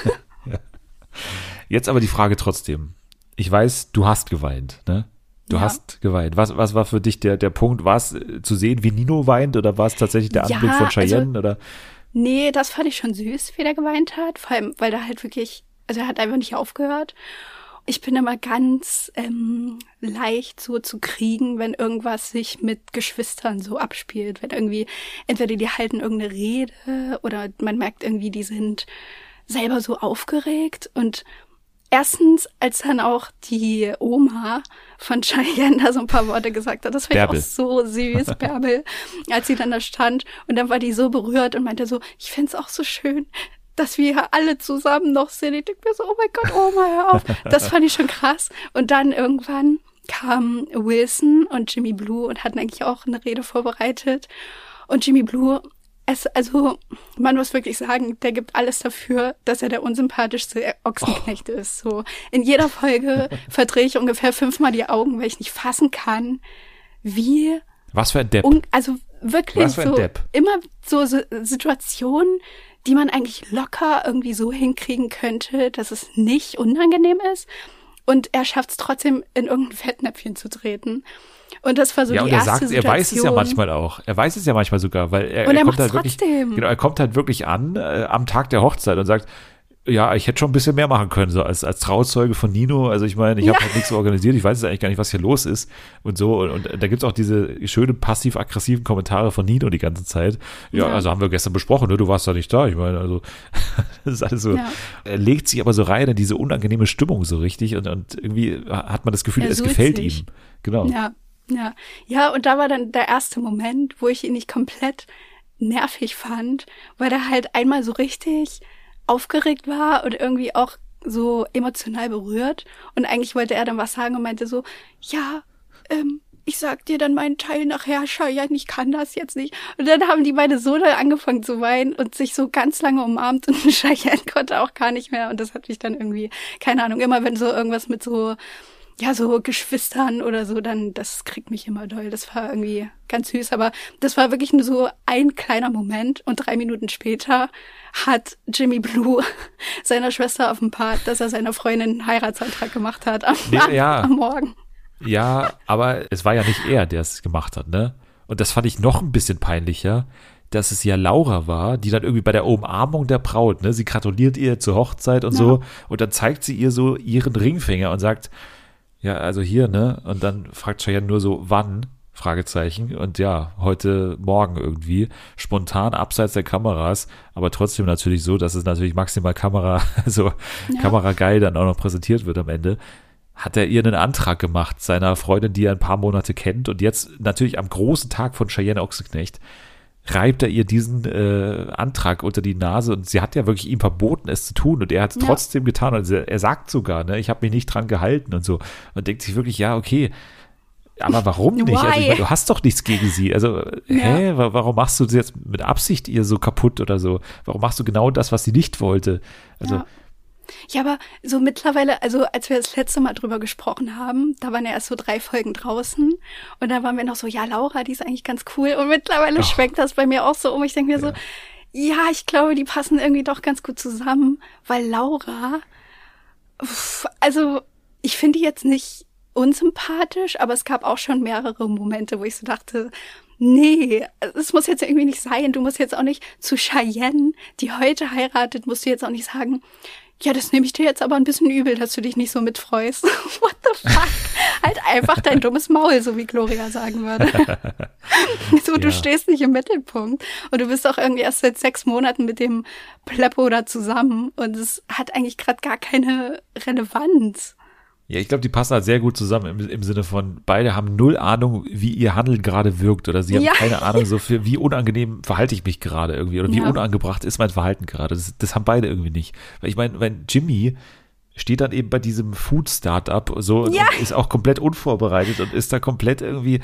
<laughs> Jetzt aber die Frage trotzdem. Ich weiß, du hast geweint, ne? Du Ja. hast geweint. Was, was war für dich der, der Punkt? War es äh, zu sehen, wie Nino weint oder war es tatsächlich der Ja, Anblick von Cheyenne? also- oder? Nee, das fand ich schon süß, wie der geweint hat. Vor allem, weil er halt wirklich, also er hat einfach nicht aufgehört. Ich bin immer ganz ähm, leicht so zu kriegen, wenn irgendwas sich mit Geschwistern so abspielt. Wenn irgendwie, entweder die halten irgendeine Rede oder man merkt irgendwie, die sind selber so aufgeregt und erstens, als dann auch die Oma von Cheyenne da so ein paar Worte gesagt hat, das war Bärbel. auch so süß, <laughs> Bärbel, als sie dann da stand und dann war die so berührt und meinte so, ich find's auch so schön, dass wir alle zusammen noch sind. Ich denke mir so, oh mein Gott, Oma, hör auf. Das fand ich schon krass. Und dann irgendwann kamen Wilson und Jimmy Blue und hatten eigentlich auch eine Rede vorbereitet. Und Jimmy Blue, es, also, man muss wirklich sagen, der gibt alles dafür, dass er der unsympathischste Ochsenknecht ist. So, in jeder Folge <laughs> verdrehe ich ungefähr fünfmal die Augen, weil ich nicht fassen kann, wie Was für ein Depp. Un also wirklich Was für ein so Depp. immer so Si- Situationen, die man eigentlich locker irgendwie so hinkriegen könnte, dass es nicht unangenehm ist. Und er schafft es trotzdem, in irgendein Fettnäpfchen zu treten. Und das war so ja, die und er erste sagt, er Situation. weiß es ja manchmal auch. Er weiß es ja manchmal sogar, weil er, Und er kommt macht's halt wirklich, trotzdem. genau, er kommt halt wirklich an äh, am Tag der Hochzeit und sagt, ja, ich hätte schon ein bisschen mehr machen können, so als, als Trauzeuge von Nino. Also ich meine, ich habe Ja. halt nichts organisiert, ich weiß jetzt eigentlich gar nicht, was hier los ist und so. Und, und da gibt's auch diese schönen passiv-aggressiven Kommentare von Nino die ganze Zeit. Ja, Ja. also haben wir gestern besprochen, ne? du warst da nicht da. Ich meine, also <laughs> das ist alles so. Ja. Er legt sich aber so rein in diese unangenehme Stimmung so richtig und, und irgendwie hat man das Gefühl, Er es gefällt sich. ihm. Genau. Ja, ja. Ja, und da war dann der erste Moment, wo ich ihn nicht komplett nervig fand, weil er halt einmal so richtig aufgeregt war und irgendwie auch so emotional berührt. Und eigentlich wollte er dann was sagen und meinte so, ja, ähm, ich sag dir dann meinen Teil nachher, Cheyenne, ich kann das jetzt nicht. Und dann haben die beide so doll angefangen zu weinen und sich so ganz lange umarmt <laughs> und Cheyenne konnte auch gar nicht mehr. Und das hat mich dann irgendwie, keine Ahnung, immer wenn so irgendwas mit so, ja, so Geschwistern oder so, dann, das kriegt mich immer doll. Das war irgendwie ganz süß, aber das war wirklich nur so ein kleiner Moment und drei Minuten später hat Jimmy Blue <laughs> seiner Schwester offenbart, dass er seiner Freundin einen Heiratsantrag gemacht hat am, Ja, ja. <laughs> am Morgen. Ja, aber es war ja nicht er, der es gemacht hat, ne? Und das fand ich noch ein bisschen peinlicher, dass es ja Laura war, die dann irgendwie bei der Umarmung der Braut, ne? Sie gratuliert ihr zur Hochzeit und Ja. so und dann zeigt sie ihr so ihren Ringfinger und sagt, ja, also hier, ne? Und dann fragt Cheyenne nur so, wann? Fragezeichen. Und ja, heute Morgen irgendwie. Spontan abseits der Kameras, aber trotzdem natürlich so, dass es natürlich maximal Kamera, <laughs> also Ja. kamerageil dann auch noch präsentiert wird am Ende. Hat er ihr einen Antrag gemacht, seiner Freundin, die er ein paar Monate kennt. Und jetzt natürlich am großen Tag von Cheyenne Ochsenknecht reibt er ihr diesen äh, Antrag unter die Nase und sie hat ja wirklich ihm verboten, es zu tun und er hat es Ja. trotzdem getan. Also er sagt sogar, ne, ich habe mich nicht dran gehalten und so. Und denkt sich wirklich, ja, okay, aber warum <laughs> nicht? Also ich Why? meine, du hast doch nichts gegen sie. Also, hä, wa- warum machst du sie jetzt mit Absicht ihr so kaputt oder so? Warum machst du genau das, was sie nicht wollte? Also, Ja. Ja, aber so mittlerweile, also als wir das letzte Mal drüber gesprochen haben, da waren ja erst so drei Folgen draußen und da waren wir noch so, ja, Laura, die ist eigentlich ganz cool und mittlerweile Ach. schwenkt das bei mir auch so um. Ich denke mir so, ja, ich glaube, die passen irgendwie doch ganz gut zusammen, weil Laura, also ich finde die jetzt nicht unsympathisch, aber es gab auch schon mehrere Momente, wo ich so dachte, nee, es muss jetzt irgendwie nicht sein. Du musst jetzt auch nicht zu Cheyenne, die heute heiratet, musst du jetzt auch nicht sagen, ja, das nehme ich dir jetzt aber ein bisschen übel, dass du dich nicht so mitfreust. <laughs> What the fuck? halt einfach dein dummes Maul, so wie Gloria sagen würde. <laughs> so, du Ja. stehst nicht im Mittelpunkt und du bist auch irgendwie erst seit sechs Monaten mit dem Pleppo da zusammen und es hat eigentlich gerade gar keine Relevanz. Ja, ich glaube, die passen halt sehr gut zusammen im, im Sinne von, beide haben null Ahnung, wie ihr Handeln gerade wirkt oder sie haben Ja. keine Ahnung, so <laughs> für wie unangenehm verhalte ich mich gerade irgendwie oder wie Ja. unangebracht ist mein Verhalten gerade. Das, das haben beide irgendwie nicht. Weil ich meine, wenn Jimmy steht dann eben bei diesem Food-Startup so Ja. und ist auch komplett unvorbereitet und ist da komplett irgendwie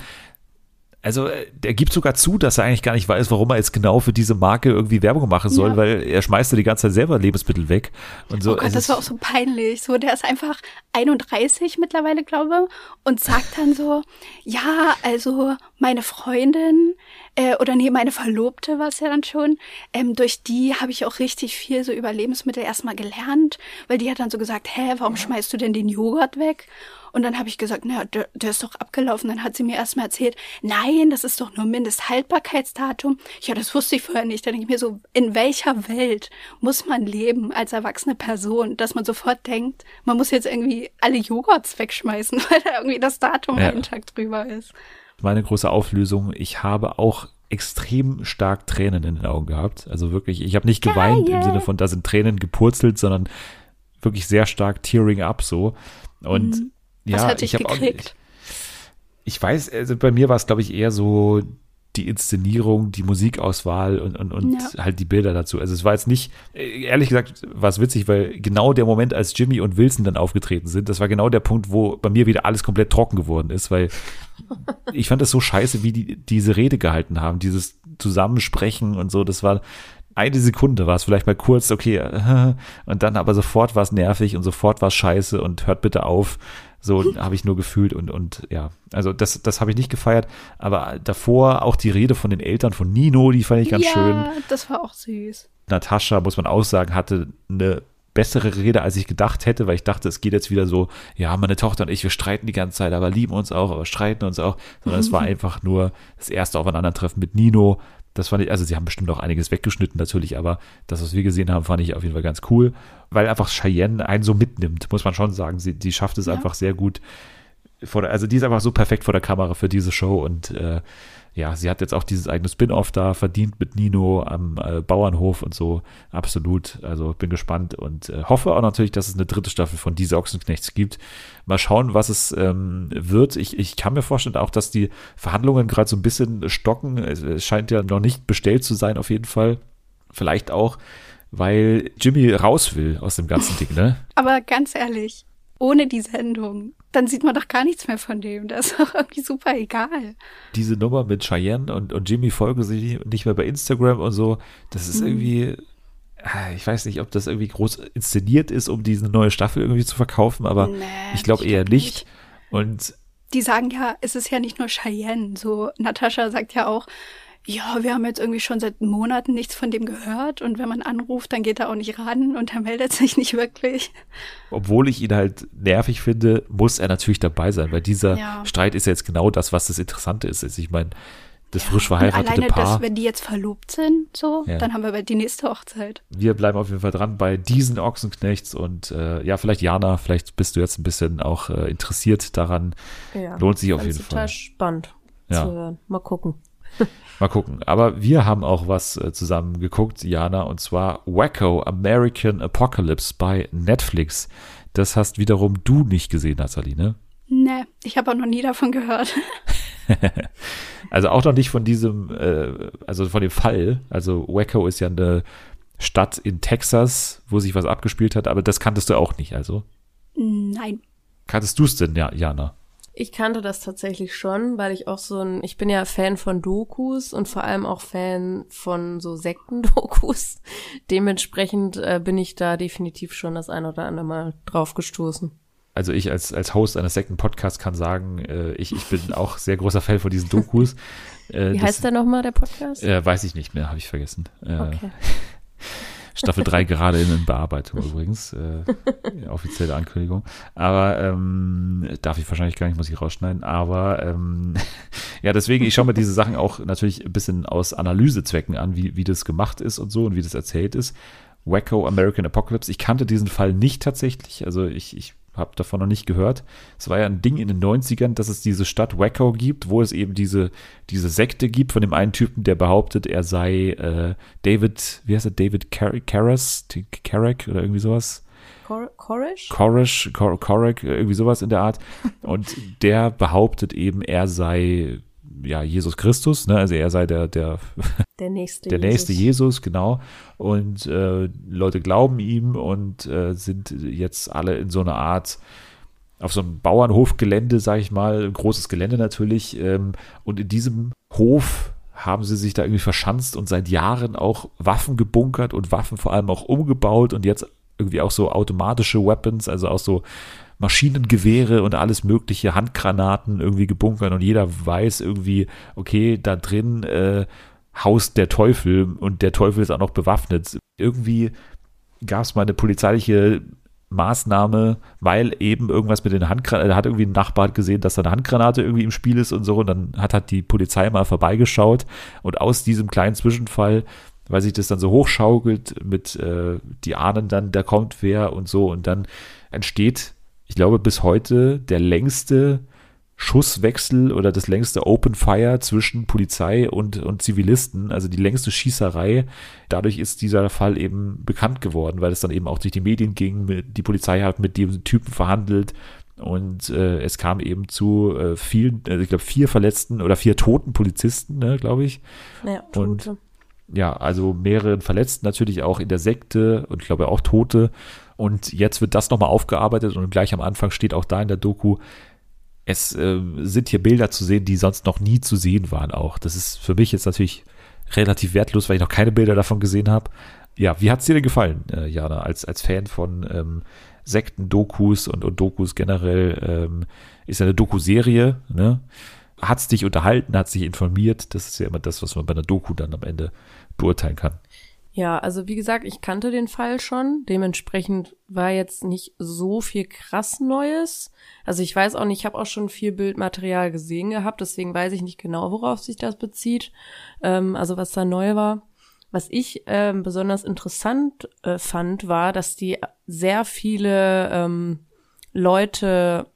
also äh, der gibt sogar zu, dass er eigentlich gar nicht weiß, warum er jetzt genau für diese Marke irgendwie Werbung machen soll, Ja. weil er schmeißt ja die ganze Zeit selber Lebensmittel weg und so. oh Gott, Es das war auch so peinlich. So, der ist einfach 31 mittlerweile, glaube und sagt dann so, ja, also meine Freundin äh, oder nee, meine Verlobte war es ja dann schon, ähm, durch die habe ich auch richtig viel so über Lebensmittel erstmal gelernt, weil die hat dann so gesagt, hä, warum schmeißt du denn den Joghurt weg? Und dann habe ich gesagt, naja, der, der ist doch abgelaufen. Dann hat sie mir erstmal erzählt, nein, das ist doch nur Mindesthaltbarkeitsdatum. Ja, das wusste ich vorher nicht. Dann denke ich mir so, in welcher Welt muss man leben als erwachsene Person, dass man sofort denkt, man muss jetzt irgendwie alle Joghurts wegschmeißen, <laughs> weil da irgendwie das Datum Ja. einen Tag drüber ist. meine große Auflösung, ich habe auch extrem stark Tränen in den Augen gehabt. Also wirklich, ich habe nicht geweint im Geil. Sinne von, da sind Tränen gepurzelt, sondern wirklich sehr stark tearing up so. Und Mhm. Ja, Was hat dich ich habe auch gekriegt? ich weiß, also bei mir war es, glaube ich, eher so die Inszenierung, die Musikauswahl und, und, und Ja. halt die Bilder dazu. Also es war jetzt nicht, ehrlich gesagt, war es witzig, weil genau der Moment, als Jimmy und Wilson dann aufgetreten sind, das war genau der Punkt, wo bei mir wieder alles komplett trocken geworden ist, weil <laughs> ich fand das so scheiße, wie die diese Rede gehalten haben, dieses Zusammensprechen und so, das war eine Sekunde war es vielleicht mal kurz, okay, <laughs> und dann aber sofort war es nervig und sofort war es scheiße und hört bitte auf. So <laughs> habe ich nur gefühlt und, und ja, also das, das habe ich nicht gefeiert, aber davor auch die Rede von den Eltern von Nino, die fand ich ganz ja, schön. das war auch süß. Natascha, muss man auch sagen, hatte eine bessere Rede, als ich gedacht hätte, weil ich dachte, es geht jetzt wieder so, ja, meine Tochter und ich, wir streiten die ganze Zeit, aber lieben uns auch, aber streiten uns auch, sondern es war <laughs> einfach nur das erste Aufeinandertreffen mit Nino. Das fand ich, also sie haben bestimmt auch einiges weggeschnitten natürlich, aber das, was wir gesehen haben, fand ich auf jeden Fall ganz cool, weil einfach Cheyenne einen so mitnimmt, muss man schon sagen. Sie, die schafft es Ja. einfach sehr gut. Vor der, also die ist einfach so perfekt vor der Kamera für diese Show und äh, ja, sie hat jetzt auch dieses eigene Spin-off da verdient mit Nino am äh, Bauernhof und so. Absolut. Also bin gespannt und äh, hoffe auch natürlich, dass es eine dritte Staffel von Diese Ochsenknechts gibt. Mal schauen, was es ähm, wird. Ich, ich kann mir vorstellen auch, dass die Verhandlungen gerade so ein bisschen stocken. Es, scheint ja noch nicht bestellt zu sein, auf jeden Fall. Vielleicht auch, weil Jimmy raus will aus dem ganzen Ding, ne? <laughs> Aber ganz ehrlich, ohne die Sendung, dann sieht man doch gar nichts mehr von dem. Das ist doch irgendwie super egal. diese Nummer mit Cheyenne und, und Jimmy folgen sich nicht mehr bei Instagram und so. Das ist irgendwie, ah, ich weiß nicht, ob das irgendwie groß inszeniert ist, um diese neue Staffel irgendwie zu verkaufen, aber Nee, ich glaube eher glaub nicht. Und Die sagen ja, es ist ja nicht nur Cheyenne. So, Natascha sagt ja auch, ja, wir haben jetzt irgendwie schon seit Monaten nichts von dem gehört und wenn man anruft, dann geht er auch nicht ran und er meldet sich nicht wirklich. obwohl ich ihn halt nervig finde, muss er natürlich dabei sein, weil dieser Ja. Streit ist ja jetzt genau das, was das Interessante ist. Also Ich meine, das frisch Und verheiratete alleine, Paar. dass wenn die jetzt verlobt sind, so, Ja. dann haben wir bald die nächste Hochzeit. wir bleiben auf jeden Fall dran bei diesen Ochsenknechts und äh, ja, vielleicht Jana, vielleicht bist du jetzt ein bisschen auch äh, interessiert daran. Ja. Lohnt sich auf jeden total Fall. spannend Ja. zu hören. Mal gucken. <laughs> Mal gucken. Aber wir haben auch was äh, zusammen geguckt, Jana, und zwar Wacko American Apocalypse bei Netflix. Das hast wiederum du nicht gesehen, Nathalie, Ne, ich habe auch noch nie davon gehört. <laughs> <laughs> Also auch noch nicht von diesem, äh, also von dem Fall. Also Wacko ist ja eine Stadt in Texas, wo sich was abgespielt hat, aber das kanntest du auch nicht, also. Nein. Kanntest du es denn, ja, Jana? Ich kannte das tatsächlich schon, weil ich auch so ein, ich bin ja Fan von Dokus und vor allem auch Fan von so Sektendokus. <laughs> Dementsprechend äh, bin ich da definitiv schon das ein oder andere Mal drauf gestoßen. Also ich als, als Host eines Sekten-Podcasts kann sagen, äh, ich, ich bin <laughs> auch sehr großer Fan von diesen Dokus. Äh, Wie das- heißt der nochmal, der Podcast? Äh, weiß ich nicht mehr, habe ich vergessen. Äh, Okay. <laughs> Staffel 3 gerade in Bearbeitung <laughs> übrigens. Äh, offizielle Ankündigung. Aber ähm, darf ich wahrscheinlich gar nicht, muss ich rausschneiden. Aber ähm, ja, deswegen, ich schaue mir diese Sachen auch natürlich ein bisschen aus Analysezwecken an, wie, wie das gemacht ist und so und wie das erzählt ist. Wacko American Apocalypse. Ich kannte diesen Fall nicht tatsächlich. Also ich, ich habe davon noch nicht gehört. Es war ja ein Ding in den 90ern, dass es diese Stadt Wacko gibt, wo es eben diese, diese Sekte gibt von dem einen Typen, der behauptet, er sei äh, David, wie heißt er, David Car Karras, Carrack oder irgendwie sowas. Kor Koresh? Koresh, Kor Korek, irgendwie sowas in der Art. Und der behauptet eben, er sei ja Jesus Christus, ne? also er sei der, der Der nächste der nächste Jesus, genau. Und äh, Leute glauben ihm und äh, sind jetzt alle in so einer Art, auf so einem Bauernhofgelände, sag ich mal, ein großes Gelände natürlich. Ähm, und in diesem Hof haben sie sich da irgendwie verschanzt und seit Jahren auch Waffen gebunkert und Waffen vor allem auch umgebaut und jetzt irgendwie auch so automatische Weapons, also auch so Maschinengewehre und alles mögliche, Handgranaten irgendwie gebunkert und jeder weiß irgendwie, okay, da drin äh, haust der Teufel und der Teufel ist auch noch bewaffnet. Irgendwie gab es mal eine polizeiliche Maßnahme, weil eben irgendwas mit den Handgranaten, da hat irgendwie ein Nachbar gesehen, dass da eine Handgranate irgendwie im Spiel ist und so und dann hat halt die Polizei mal vorbeigeschaut und aus diesem kleinen Zwischenfall, weil sich das dann so hochschaukelt mit, äh, die ahnen dann, da kommt wer und so und dann entsteht, ich glaube bis heute, der längste Schusswechsel oder das längste Open Fire zwischen Polizei und, und Zivilisten, also die längste Schießerei. Dadurch ist dieser Fall eben bekannt geworden, weil es dann eben auch durch die Medien ging. Die Polizei hat mit dem Typen verhandelt und äh, es kam eben zu äh, vielen, äh, ich glaube vier verletzten oder vier toten Polizisten, ne, glaube ich. Ja, Und-. Ja, also mehreren Verletzten natürlich auch in der Sekte und ich glaube auch Tote. Und jetzt wird das nochmal aufgearbeitet und gleich am Anfang steht auch da in der Doku, es äh, sind hier Bilder zu sehen, die sonst noch nie zu sehen waren auch. Das ist für mich jetzt natürlich relativ wertlos, weil ich noch keine Bilder davon gesehen habe. Ja, wie hat's dir denn gefallen, äh, Jana, als, als Fan von ähm, Sekten-Dokus und, und Dokus generell? Ähm, ist ja eine Doku-Serie, ne? Hat's dich unterhalten, hat's dich informiert? Das ist ja immer das, was man bei einer Doku dann am Ende beurteilen kann. Ja, also wie gesagt, ich kannte den Fall schon. Dementsprechend war jetzt nicht so viel krass Neues. Also ich weiß auch nicht, ich habe auch schon viel Bildmaterial gesehen gehabt, deswegen weiß ich nicht genau, worauf sich das bezieht. Ähm, also was da neu war. Was ich ähm, besonders interessant äh, fand, war, dass die sehr viele ähm, Leute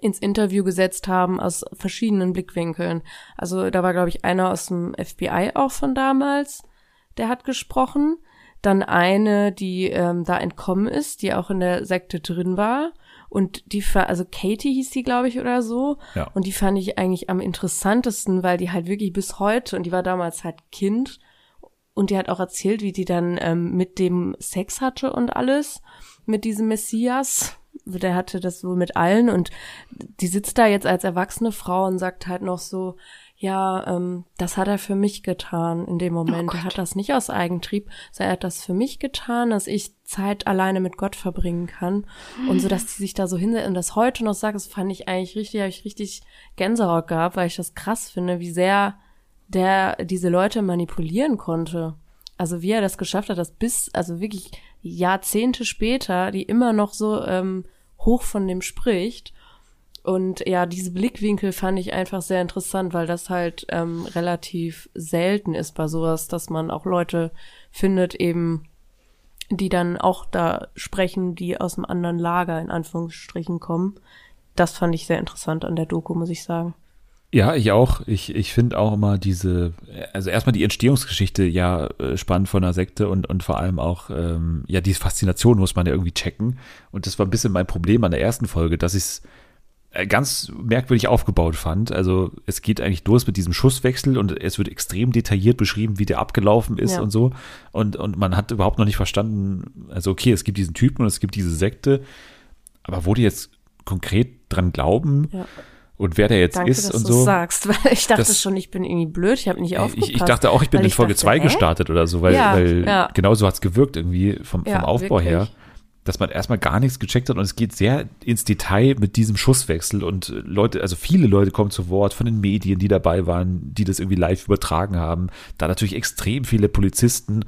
ins Interview gesetzt haben aus verschiedenen Blickwinkeln. Also da war, glaube ich, einer aus dem FBI auch von damals, der hat gesprochen. Dann eine, die ähm, da entkommen ist, die auch in der Sekte drin war. Und die, also Katie hieß die, glaube ich, oder so. Ja. Und die fand ich eigentlich am interessantesten, weil die halt wirklich bis heute, und die war damals halt Kind, und die hat auch erzählt, wie die dann ähm, mit dem Sex hatte und alles, mit diesem Messias. Der hatte das wohl mit allen und die sitzt da jetzt als erwachsene Frau und sagt halt noch so, ja, ähm, das hat er für mich getan in dem Moment. er hat das nicht aus Eigentrieb, sondern er hat das für mich getan, dass ich Zeit alleine mit Gott verbringen kann. Und so, dass die sich da so hinsetzt und das heute noch sagt, das fand ich eigentlich richtig, habe ich richtig Gänsehaut gehabt, weil ich das krass finde, wie sehr der diese Leute manipulieren konnte. Also wie er das geschafft hat, dass bis, also wirklich Jahrzehnte später, die immer noch so ähm, hoch von dem spricht. Und ja, diese Blickwinkel fand ich einfach sehr interessant, weil das halt ähm, relativ selten ist bei sowas, dass man auch Leute findet eben, die dann auch da sprechen, die aus einem anderen Lager in Anführungsstrichen kommen. Das fand ich sehr interessant an der Doku, muss ich sagen. Ja, ich auch. Ich, ich finde auch immer diese, also erstmal die Entstehungsgeschichte ja äh, spannend von einer Sekte und, und vor allem auch, ähm, ja, die Faszination muss man ja irgendwie checken. Und das war ein bisschen mein Problem an der ersten Folge, dass ich es ganz merkwürdig aufgebaut fand. Also es geht eigentlich los mit diesem Schusswechsel und es wird extrem detailliert beschrieben, wie der abgelaufen ist Ja. und so. Und, und man hat überhaupt noch nicht verstanden, also okay, es gibt diesen Typen und es gibt diese Sekte, aber wo die jetzt konkret dran glauben Ja. und wer der jetzt Danke, ist dass und du so. sagst, <laughs> weil ich dachte Das- schon, ich bin irgendwie blöd, ich habe nicht aufgepasst. Ich, ich dachte auch, ich bin in Folge dachte, 2 hä? gestartet oder so, weil, Ja, weil ja. genau so hat's gewirkt irgendwie vom, vom Aufbau wirklich. her, dass man erstmal gar nichts gecheckt hat und es geht sehr ins Detail mit diesem Schusswechsel und Leute, also viele Leute kommen zu Wort von den Medien, die dabei waren, die das irgendwie live übertragen haben. Da natürlich extrem viele Polizisten.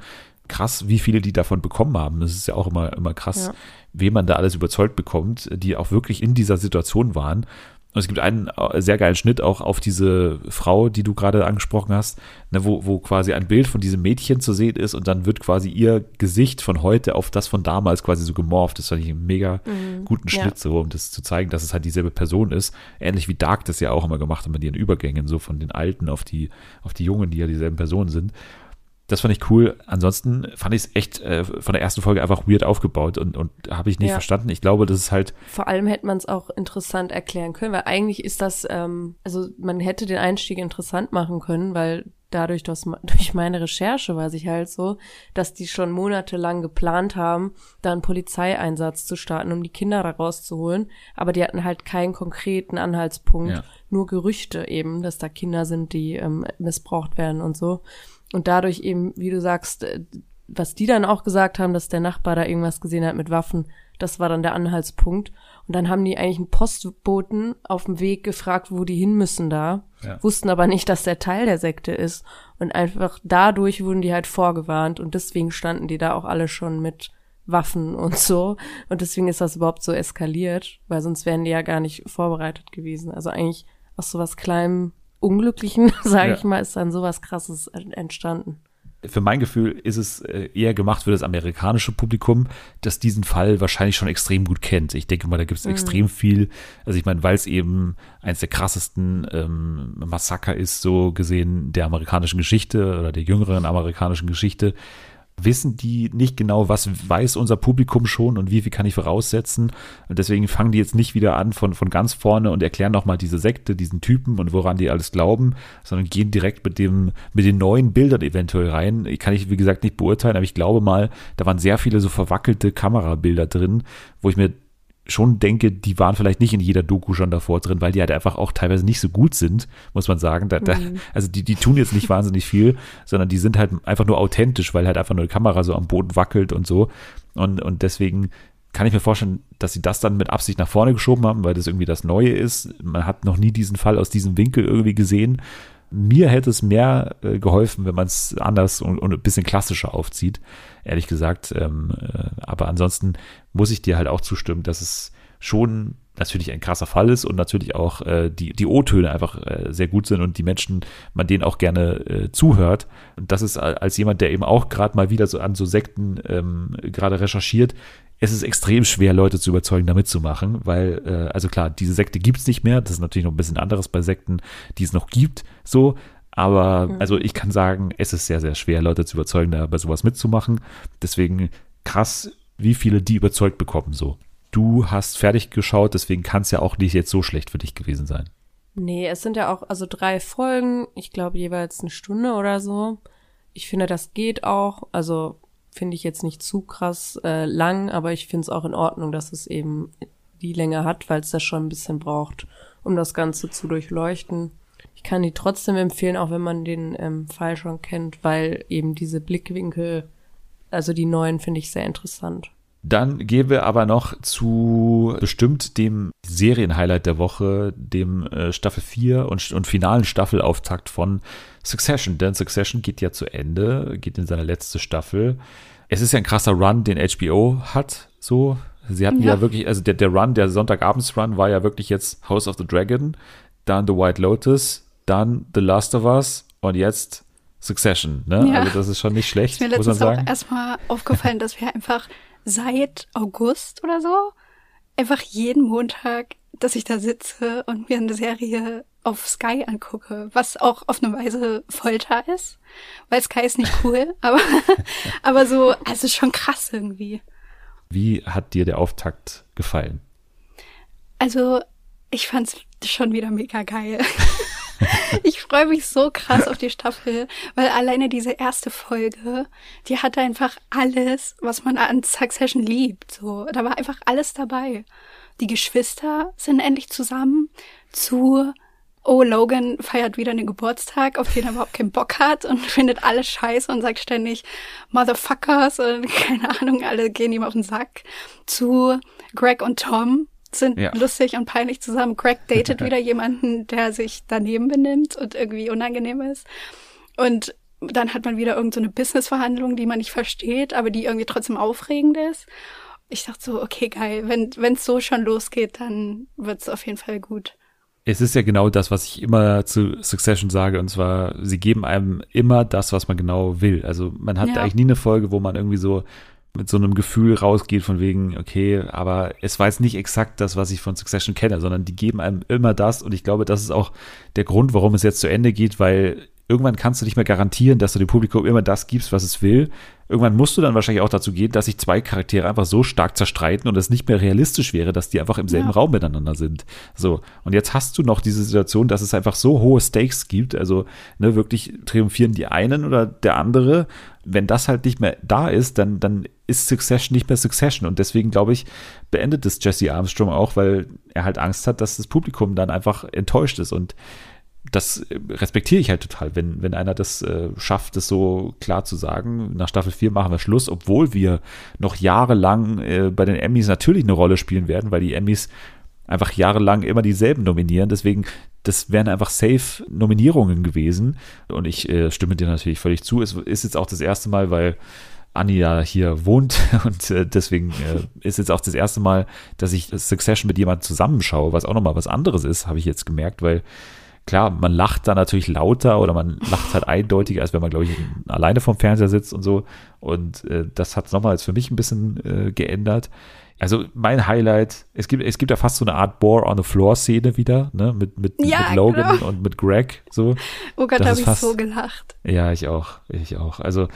Krass, wie viele die davon bekommen haben. Das ist ja auch immer, immer krass, Ja. wen man da alles überzeugt bekommt, die auch wirklich in dieser Situation waren. Und es gibt einen äh, sehr geilen Schnitt auch auf diese Frau, die du gerade angesprochen hast, ne, wo, wo quasi ein Bild von diesem Mädchen zu sehen ist und dann wird quasi ihr Gesicht von heute auf das von damals quasi so gemorpht. Das fand ich einen mega guten Mhm. ja. Schnitt, so, um das zu zeigen, dass es halt dieselbe Person ist. Ähnlich wie Dark das ja auch immer gemacht hat mit ihren Übergängen, so von den Alten auf die, auf die Jungen, die ja dieselben Personen sind. Das fand ich cool. Ansonsten fand ich es echt äh, von der ersten Folge einfach weird aufgebaut und, und habe ich nicht Ja. verstanden. Ich glaube, das ist halt Vor allem hätte man es auch interessant erklären können, weil eigentlich ist das, ähm, also man hätte den Einstieg interessant machen können, weil dadurch, dass, <laughs> durch meine Recherche weiß ich halt so, dass die schon monatelang geplant haben, da einen Polizeieinsatz zu starten, um die Kinder da rauszuholen. Aber die hatten halt keinen konkreten Anhaltspunkt, Ja. nur Gerüchte eben, dass da Kinder sind, die ähm, missbraucht werden und so. Und dadurch eben, wie du sagst, äh, was die dann auch gesagt haben, dass der Nachbar da irgendwas gesehen hat mit Waffen, das war dann der Anhaltspunkt. Und dann haben die eigentlich einen Postboten auf dem Weg gefragt, wo die hin müssen da, Ja. wussten aber nicht, dass der Teil der Sekte ist. Und einfach dadurch wurden die halt vorgewarnt und deswegen standen die da auch alle schon mit Waffen <laughs> und so. Und deswegen ist das überhaupt so eskaliert, weil sonst wären die ja gar nicht vorbereitet gewesen. Also eigentlich aus sowas kleinem Unglücklichen, <laughs> sage Ja. ich mal, ist dann sowas krasses entstanden. für mein Gefühl ist es äh, eher gemacht für das amerikanische Publikum, das diesen Fall wahrscheinlich schon extrem gut kennt. Ich denke mal, da gibt es extrem viel. Also ich meine, weil es eben eins der krassesten ähm, Massaker ist, so gesehen der amerikanischen Geschichte oder der jüngeren amerikanischen Geschichte, wissen die nicht genau, was weiß unser Publikum schon und wie viel kann ich voraussetzen. Und deswegen fangen die jetzt nicht wieder an von, von ganz vorne und erklären nochmal diese Sekte, diesen Typen und woran die alles glauben, sondern gehen direkt mit dem, mit den neuen Bildern eventuell rein. Kann ich, wie gesagt, nicht beurteilen, aber ich glaube mal, da waren sehr viele so verwackelte Kamerabilder drin, wo ich mir schon denke, die waren vielleicht nicht in jeder Doku schon davor drin, weil die halt einfach auch teilweise nicht so gut sind, muss man sagen. Da, da, also die, die tun jetzt nicht <laughs> wahnsinnig viel, sondern die sind halt einfach nur authentisch, weil halt einfach nur die Kamera so am Boden wackelt und so. Und, und deswegen kann ich mir vorstellen, dass sie das dann mit Absicht nach vorne geschoben haben, weil das irgendwie das Neue ist. Man hat noch nie diesen Fall aus diesem Winkel irgendwie gesehen. Mir hätte es mehr äh, geholfen, wenn man es anders und, und, ein bisschen klassischer aufzieht, ehrlich gesagt. Ähm, äh, aber ansonsten muss ich dir halt auch zustimmen, dass es schon natürlich ein krasser Fall ist und natürlich auch äh, die, die O-Töne einfach sehr gut sind und die Menschen, man denen auch gerne zuhört. Und das ist als jemand, der eben auch gerade mal wieder so an so Sekten ähm, gerade recherchiert, es ist extrem schwer, Leute zu überzeugen, da mitzumachen, weil, äh, also klar, diese Sekte gibt's nicht mehr. Das ist natürlich noch ein bisschen anderes bei Sekten, die es noch gibt, so. Aber, mhm. also ich kann sagen, es ist sehr, sehr schwer, Leute zu überzeugen, da bei sowas mitzumachen. Deswegen krass, wie viele die überzeugt bekommen, so. Du hast fertig geschaut, deswegen kann es ja auch nicht jetzt so schlecht für dich gewesen sein. Nee, es sind ja auch, also drei Folgen, ich glaube jeweils eine Stunde oder so. Ich finde, das geht auch. Also finde ich jetzt nicht zu krass äh, lang, aber ich finde es auch in Ordnung, dass es eben die Länge hat, weil es das schon ein bisschen braucht, um das Ganze zu durchleuchten. Ich kann die trotzdem empfehlen, auch wenn man den ähm, Fall schon kennt, weil eben diese Blickwinkel, also die neuen, finde ich sehr interessant. Dann gehen wir aber noch zu bestimmt dem Serienhighlight der Woche, dem äh, Staffel 4 und, und finalen Staffelauftakt von Succession. Denn Succession geht ja zu Ende, geht in seine letzte Staffel. Es ist ja ein krasser Run, den HBO hat, so. Sie hatten ja, ja wirklich, also der, der Run, der Sonntagabends-Run war ja wirklich jetzt House of the Dragon, dann The White Lotus, dann The Last of Us und jetzt Succession, ne? Ja. Also das ist schon nicht schlecht, ist mir muss man sagen. Auch erstmal aufgefallen, dass wir einfach seit August oder so einfach jeden Montag, dass ich da sitze und mir eine Serie auf Sky angucke, was auch auf eine Weise Folter ist, weil Sky ist nicht cool, <laughs> aber, aber so, also schon krass irgendwie. Wie hat dir der Auftakt gefallen? Also, ich fand's schon wieder mega geil. <laughs> <laughs> ich freue mich so krass auf die Staffel, weil alleine diese erste Folge, die hatte einfach alles, was man an Succession liebt. So, da war einfach alles dabei. Die Geschwister sind endlich zusammen zu oh, Logan feiert wieder einen Geburtstag, auf den er überhaupt keinen Bock hat und <laughs> findet alles scheiße und sagt ständig Motherfuckers und <laughs> keine Ahnung, alle gehen ihm auf den Sack. Zu Greg und Tom, sind ja. lustig und peinlich zusammen. Greg datet <laughs> wieder jemanden, der sich daneben benimmt und irgendwie unangenehm ist. Und dann hat man wieder irgendeine so Businessverhandlung, die man nicht versteht, aber die irgendwie trotzdem aufregend ist. Ich dachte so, okay, geil, wenn es so schon losgeht, dann wird es auf jeden Fall gut. Es ist ja genau das, was ich immer zu Succession sage, und zwar, sie geben einem immer das, was man genau will. Also man hat ja. eigentlich nie eine Folge, wo man irgendwie so mit so einem Gefühl rausgeht von wegen, okay, aber es war jetzt nicht exakt das, was ich von Succession kenne, sondern die geben einem immer das und ich glaube, das ist auch der Grund, warum es jetzt zu Ende geht, weil irgendwann kannst du nicht mehr garantieren, dass du dem Publikum immer das gibst, was es will. Irgendwann musst du dann wahrscheinlich auch dazu gehen, dass sich zwei Charaktere einfach so stark zerstreiten und es nicht mehr realistisch wäre, dass die einfach im selben ja. Raum miteinander sind. So. Und jetzt hast du noch diese Situation, dass es einfach so hohe Stakes gibt. Also, ne, wirklich triumphieren die einen oder der andere. Wenn das halt nicht mehr da ist, dann, dann ist Succession nicht mehr Succession. Und deswegen, glaube ich, beendet es Jesse Armstrong auch, weil er halt Angst hat, dass das Publikum dann einfach enttäuscht ist. Und das respektiere ich halt total, wenn, wenn einer das äh, schafft, das so klar zu sagen. Nach Staffel 4 machen wir Schluss, obwohl wir noch jahrelang äh, bei den Emmys natürlich eine Rolle spielen werden, weil die Emmys einfach jahrelang immer dieselben nominieren. Deswegen, das wären einfach safe Nominierungen gewesen. Und ich äh, stimme dir natürlich völlig zu. Es ist jetzt auch das erste Mal, weil Anni ja hier wohnt <laughs> und äh, deswegen äh, ist jetzt auch das erste Mal, dass ich Succession mit jemandem zusammenschaue, was auch nochmal was anderes ist, habe ich jetzt gemerkt, weil klar, man lacht da natürlich lauter oder man lacht halt eindeutiger, als wenn man, glaube ich, alleine vorm Fernseher sitzt und so. Und äh, das hat nochmals für mich ein bisschen äh, geändert. Also mein Highlight, es gibt, es gibt ja fast so eine Art Bore on the Floor Szene wieder, ne, mit, mit, Ja, mit Logan genau. und mit Greg, so. Oh Gott, habe ich fast- so gelacht. Ja, ich auch, ich auch. Also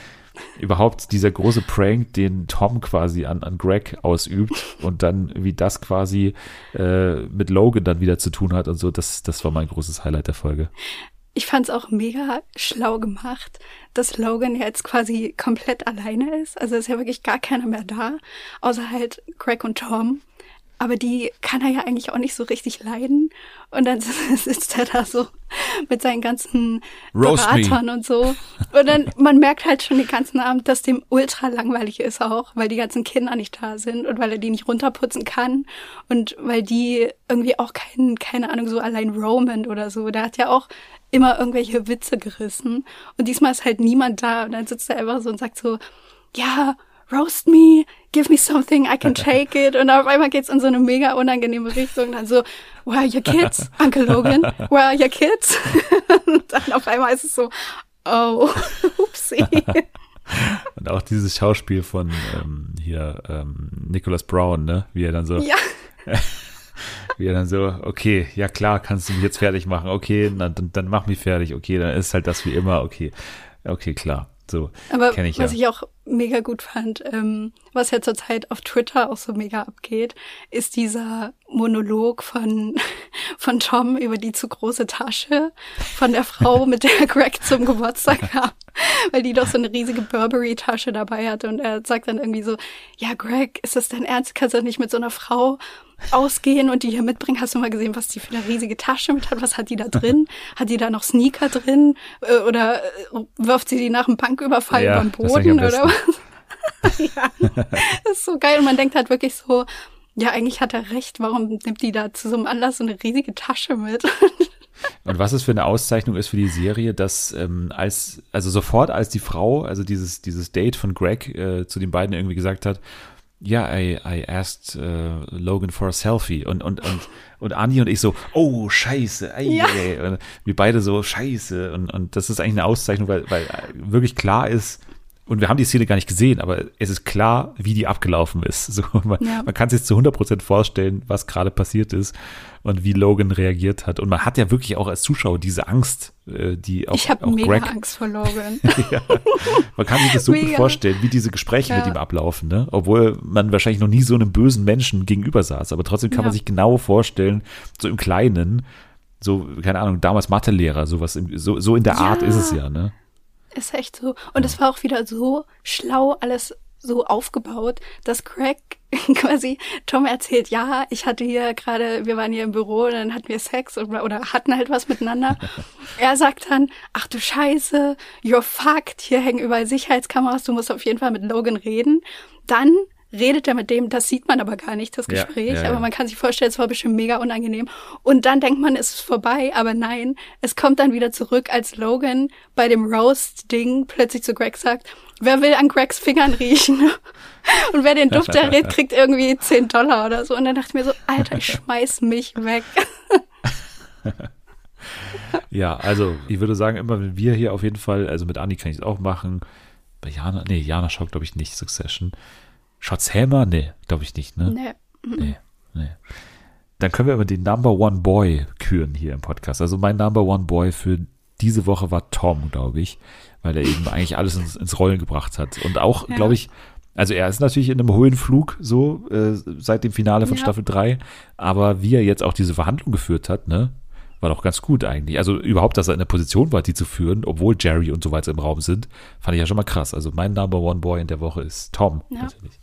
überhaupt dieser große Prank, den Tom quasi an, an Greg ausübt und dann wie das quasi äh, mit Logan dann wieder zu tun hat und so, das, das war mein großes Highlight der Folge. Ich fand's auch mega schlau gemacht, dass Logan jetzt quasi komplett alleine ist. Also ist ja wirklich gar keiner mehr da, außer halt Greg und Tom. Aber die kann er ja eigentlich auch nicht so richtig leiden. Und dann <laughs> sitzt er da so mit seinen ganzen Roast me. Beratern und so. Und dann, man merkt halt schon den ganzen Abend, dass dem ultra langweilig ist auch, weil die ganzen Kinder nicht da sind und weil er die nicht runterputzen kann und weil die irgendwie auch keinen, keine Ahnung, so allein Roman oder so. Der hat ja auch immer irgendwelche Witze gerissen. Und diesmal ist halt niemand da. Und dann sitzt er einfach so und sagt so, ja, roast me, give me something, I can take it. Und auf einmal geht's in so eine mega unangenehme Richtung. Dann so, where are your kids, <laughs> Uncle Logan? Where are your kids? Und dann auf einmal ist es so, oh, <laughs> upsie. <laughs> Und auch dieses Schauspiel von ähm, hier ähm, Nicholas Brown, ne? Wie er dann so, Ja, wie er dann so, okay, ja klar, kannst du mich jetzt fertig machen, okay, dann, dann mach mich fertig, okay, dann ist halt das wie immer, okay, okay, klar. So, aber ich was ja. ich auch mega gut fand, ähm, was ja zurzeit auf Twitter auch so mega abgeht, ist dieser Monolog von, <laughs> von Tom über die zu große Tasche von der Frau, <laughs> mit der Greg zum Geburtstag <laughs> kam, weil die doch so eine riesige Burberry-Tasche dabei hatte und er sagt dann irgendwie so, ja Greg, ist das dein Ernst? Kannst du nicht mit so einer Frau ausgehen und die hier mitbringen? Hast du mal gesehen, was die für eine riesige Tasche mit hat? Was hat die da drin? Hat die da noch Sneaker drin? Äh, Oder äh, wirft sie die nach einem Banküberfall Ja, über den Boden? Oder was? <laughs> ja, das ist so geil. Und man denkt halt wirklich so, ja, eigentlich hat er recht. Warum nimmt die da zu so einem Anlass so eine riesige Tasche mit? <laughs> Und was es für eine Auszeichnung ist für die Serie, dass ähm, als, also sofort als die Frau, also dieses, dieses Date von Greg äh, zu den beiden irgendwie gesagt hat, ja, I, I asked äh, Logan for a selfie und, und, und, und Anni und ich so, oh, scheiße, ei, Ja. ei. Und wir beide so, scheiße. Und, und das ist eigentlich eine Auszeichnung, weil, weil wirklich klar ist, und wir haben die Szene gar nicht gesehen, aber es ist klar, wie die abgelaufen ist. <laughs> So, man, Ja. man kann sich zu 100% vorstellen, was gerade passiert ist und wie Logan reagiert hat. Und man hat ja wirklich auch als Zuschauer diese Angst, äh, die auch, ich habe mega Greg, Angst vor Logan. <laughs> ja, man kann sich das so gut vorstellen, wie diese Gespräche Ja. mit ihm ablaufen, ne? Obwohl man wahrscheinlich noch nie so einem bösen Menschen gegenüber saß. Aber trotzdem kann man sich genau vorstellen, so im Kleinen, so, keine Ahnung, damals Mathelehrer, sowas, im- so, so in der Art ist es ja, ne? Ist echt so. Und es war auch wieder so schlau alles so aufgebaut, dass Craig <laughs> quasi Tom erzählt, ja, ich hatte hier gerade, wir waren hier im Büro und dann hatten wir Sex oder, oder hatten halt was miteinander. <laughs> er sagt dann, ach du Scheiße, you're fucked, hier hängen überall Sicherheitskameras, du musst auf jeden Fall mit Logan reden. Dann redet er mit dem, das sieht man aber gar nicht, das Gespräch, ja, ja. aber man kann sich vorstellen, es war bestimmt mega unangenehm. Und dann denkt man, es ist vorbei, aber nein, es kommt dann wieder zurück, als Logan bei dem Roast-Ding plötzlich zu Greg sagt, wer will an Gregs Fingern riechen? <laughs> Und wer den Duft errät, <laughs> kriegt irgendwie 10 Dollar oder so. Und dann dachte ich mir so, Alter, ich <laughs> schmeiß mich weg. Ja, also ich würde sagen, immer wenn wir hier auf jeden Fall, also mit Anni kann ich es auch machen. Bei Jana, nee, Jana schaut, glaube ich, nicht Succession. Schaut's Helmer? Nee, glaube ich nicht, ne? Nee. Nee, nee. Dann können wir über den Number One Boy küren hier im Podcast. Also mein Number One Boy für diese Woche war Tom, glaube ich, weil er eben eigentlich alles ins, ins Rollen gebracht hat. Und auch, Ja. glaube ich, also er ist natürlich in einem hohen Flug so äh, seit dem Finale von Ja. Staffel 3, aber wie er jetzt auch diese Verhandlung geführt hat, ne, war doch ganz gut eigentlich. Also überhaupt, dass er in der Position war, die zu führen, obwohl Jerry und so weiter im Raum sind, fand ich ja schon mal krass. Also mein Number One Boy in der Woche ist Tom. Ja. Natürlich.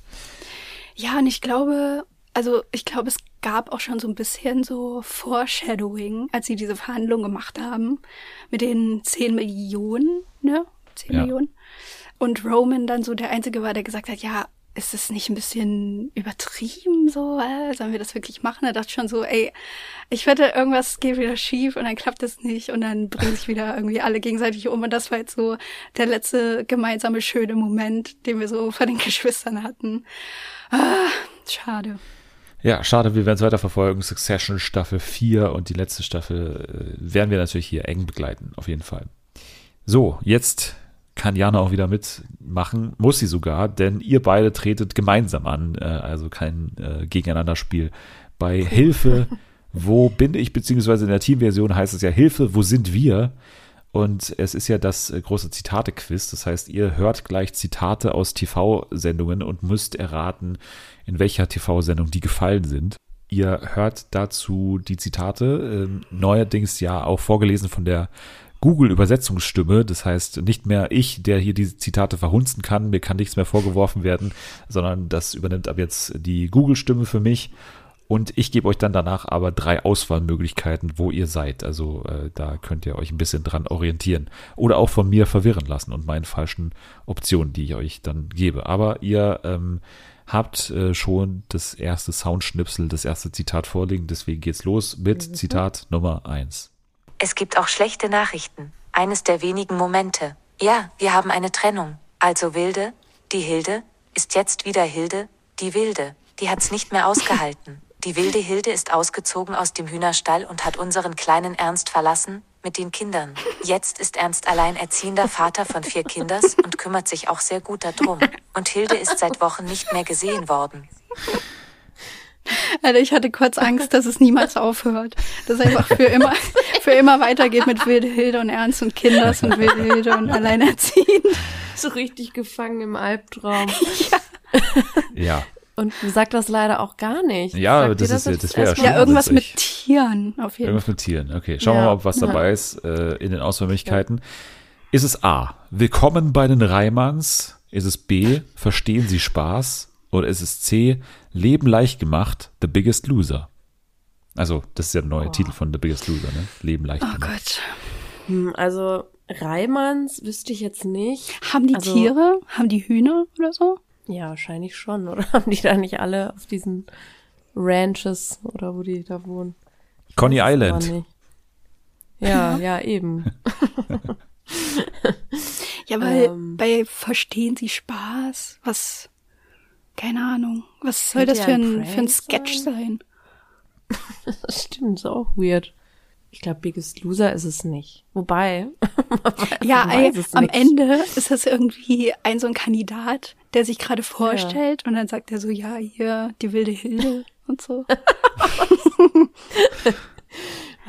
Ja, und ich glaube, also ich glaube, es gab auch schon so ein bisschen so Foreshadowing, als sie diese Verhandlung gemacht haben mit den 10 Millionen, ne? 10 Ja. Millionen. Und Roman dann so der Einzige war, der gesagt hat, ja, ist es nicht ein bisschen übertrieben so? Äh, sollen wir das wirklich machen? Er dachte schon so, ey, ich wette, irgendwas geht wieder schief und dann klappt es nicht und dann bringen sich wieder irgendwie alle gegenseitig um. Und das war jetzt so der letzte gemeinsame schöne Moment, den wir so vor den <laughs> Geschwistern hatten. Ah, schade. Ja, schade, wir werden es weiter verfolgen. Succession Staffel 4 und die letzte Staffel äh, werden wir natürlich hier eng begleiten, auf jeden Fall. So, jetzt kann Jana auch wieder mitmachen, muss sie sogar, denn ihr beide tretet gemeinsam an, äh, also kein äh, Gegeneinanderspiel. Bei Hilfe, <laughs> wo bin ich, beziehungsweise in der Teamversion heißt es ja Hilfe, wo sind wir? Und es ist ja das äh, große Zitate-Quiz. Das heißt, ihr hört gleich Zitate aus TV-Sendungen und müsst erraten, in welcher TV-Sendung die gefallen sind. Ihr hört dazu die Zitate, ähm, neuerdings ja auch vorgelesen von der Google-Übersetzungsstimme. Das heißt, nicht mehr ich, der hier diese Zitate verhunzen kann, mir kann nichts mehr vorgeworfen werden, sondern das übernimmt ab jetzt die Google-Stimme für mich. Und ich gebe euch dann danach aber drei Auswahlmöglichkeiten, wo ihr seid. Also äh, da könnt ihr euch ein bisschen dran orientieren. Oder auch von mir verwirren lassen und meinen falschen Optionen, die ich euch dann gebe. Aber ihr ähm, habt äh, schon das erste Soundschnipsel, das erste Zitat vorliegen. Deswegen geht's los mit Zitat Nummer eins. Es gibt auch schlechte Nachrichten. Eines der wenigen Momente. Ja, wir haben eine Trennung. Also Wilde, die Hilde, ist jetzt wieder Hilde, die Wilde. Die hat's nicht mehr ausgehalten. <laughs> Die wilde Hilde ist ausgezogen aus dem Hühnerstall und hat unseren kleinen Ernst verlassen, mit den Kindern. Jetzt ist Ernst alleinerziehender Vater von vier Kinders und kümmert sich auch sehr gut darum. Und Hilde ist seit Wochen nicht mehr gesehen worden. Alter, ich hatte kurz Angst, dass es niemals aufhört. Dass es einfach für immer, für immer weitergeht mit Wilde Hilde und Ernst und Kinders und Wilde Hilde und Alleinerziehend. So richtig gefangen im Albtraum. Ja, Und sagt das leider auch gar nicht. Ja, Sagt das ist ja- jetzt das wäre ja? Ja, irgendwas mit. Tieren auf jeden irgendwas mit Tieren. Okay, schauen wir Ja. mal, ob was dabei ist äh, in den Auswahlmöglichkeiten. Ist es A, willkommen bei den Reimanns? Ist es B, verstehen Sie Spaß? Oder ist es C, Leben leicht gemacht, The Biggest Loser? Also, das ist ja der neue Titel von The Biggest Loser, ne? Leben leicht Oh gemacht. Gott. Hm, Also Reimanns wüsste ich jetzt nicht. Haben die Also- Tiere? Haben die Hühner oder so? Ja, wahrscheinlich schon. Oder <laughs> haben die da nicht alle auf diesen Ranches oder wo die da wohnen? Coney Aber Island. nicht. Ja, <laughs> ja, eben. Ja, weil <laughs> Ähm. bei Verstehen Sie Spaß? Was? Keine Ahnung. Was soll das ja für ein für ein Sketch sein? <laughs> Das stimmt, ist auch weird. Ich glaube, Biggest Loser ist es nicht. Wobei, <laughs> Ja, ey, am nicht. Ende ist das irgendwie ein so ein Kandidat, der sich gerade vorstellt und dann sagt er so, ja, hier, die wilde Hilde <laughs> und so.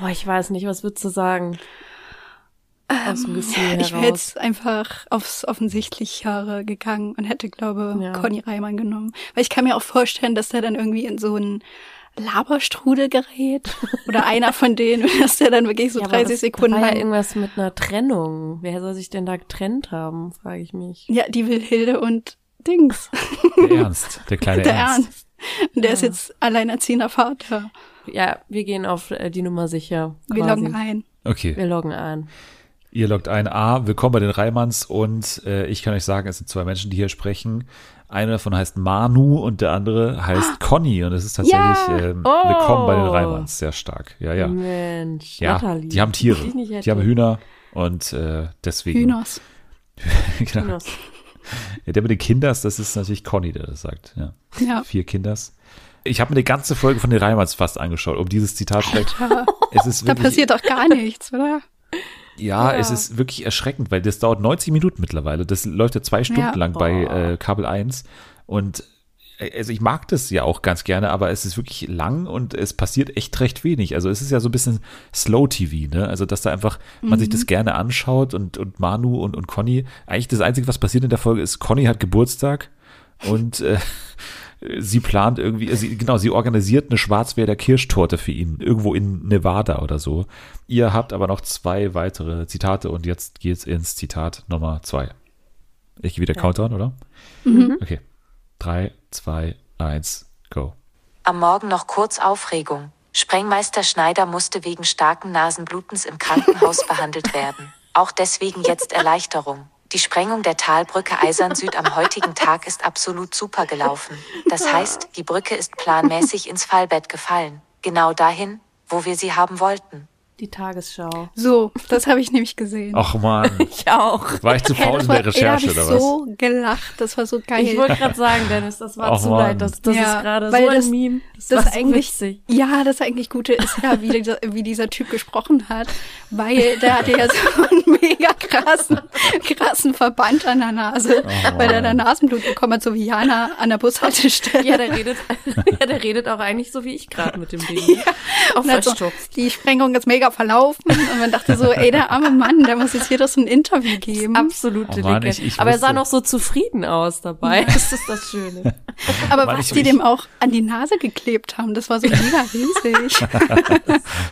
oh, ich weiß nicht, was würdest du sagen? Aus dem Gefühl Ähm, <laughs> Ich wäre jetzt einfach aufs Offensichtlichere gegangen und hätte, glaube Ja. Conny Reimann genommen. Weil ich kann mir auch vorstellen, dass der dann irgendwie in so einen Laberstrudel gerät. Oder einer <laughs> von denen, <laughs> dass der dann wirklich so Ja, aber 30 das Sekunden war ja lang. irgendwas mit einer Trennung. Wer soll sich denn da getrennt haben, frage ich mich. Ja, die Wilhilde und Dings. Der Ernst, der kleine der Ernst. Ernst. Und der ist jetzt alleinerziehender Vater. Ja, wir gehen auf äh, die Nummer sicher. Wir quasi. loggen ein. Okay, Wir loggen ein. Ihr loggt ein. A, willkommen bei den Reimanns und äh, ich kann euch sagen, es sind zwei Menschen, die hier sprechen. Einer davon heißt Manu und der andere heißt Conny und es ist tatsächlich Ja. ähm, Oh. willkommen bei den Reimanns. Sehr stark. Ja, ja. Mensch, Ja, Natalie. die haben Tiere. Die. Die haben Hühner und äh, deswegen. Hühners. <laughs> genau. Hühners. Ja, der mit den Kinders, das ist natürlich Conny, der das sagt. Ja. Ja. Vier Kinders. Ich habe mir eine ganze Folge von den Reimanns fast angeschaut, um dieses Zitat zu. Es ist Da passiert doch gar nichts, oder? Ja, Ja. es ist wirklich erschreckend, weil das dauert 90 Minuten mittlerweile. Das läuft ja zwei Stunden Ja. lang bei äh, Kabel 1 und äh, also ich mag das ja auch ganz gerne, aber es ist wirklich lang und es passiert echt recht wenig. Also es ist ja so ein bisschen Slow-TV, ne? Also dass da einfach man sich das gerne anschaut und, und Manu und, und Conny, eigentlich das Einzige, was passiert in der Folge ist, Conny hat Geburtstag und äh, sie plant irgendwie, sie, genau, sie organisiert eine Schwarzwälder Kirschtorte für ihn, irgendwo in Nevada oder so. Ihr habt aber noch zwei weitere Zitate und jetzt geht's ins Zitat Nummer zwei. Ich gehe wieder Countdown, oder? Okay. Drei, zwei, eins, go. Am Morgen noch kurz Aufregung. Sprengmeister Schneider musste wegen starken Nasenblutens im Krankenhaus <laughs> behandelt werden. Auch deswegen jetzt Erleichterung. Die Sprengung der Talbrücke Eisern Süd am heutigen Tag ist absolut super gelaufen. Das heißt, die Brücke ist planmäßig ins Fallbett gefallen. Genau dahin, wo wir sie haben wollten. Die Tagesschau. So, das habe ich nämlich gesehen. Ach man, <laughs> Ich auch. war ich zu faul das in war, der ey, da Recherche ich oder was? so gelacht, das war so geil. Ich wollte gerade sagen, Dennis, das war Ach, zu Mann. leid. Das, das Ja, ist gerade so weil ein das- Meme. das war ist so eigentlich, witzig. ja, das eigentlich Gute ist ja, wie dieser, wie dieser Typ gesprochen hat, weil der hatte ja so einen mega krassen, krassen Verband an der Nase, weil er da Nasenblut bekommen hat, so wie Jana an der Bushaltestelle. Ja, der redet, <laughs> ja, der redet auch eigentlich so wie ich gerade mit dem Ding. Auch Und hat so, die Sprengung ist mega verlaufen und man dachte so, ey, der arme Mann, der muss jetzt hier doch so ein Interview geben. Absolute Oh Mann, ich- ich Aber er sah noch so zufrieden aus dabei. Das ist das Schöne. <laughs> Aber Mann, was ich- die ich- dem auch an die Nase geklebt haben, das war so mega riesig. <laughs>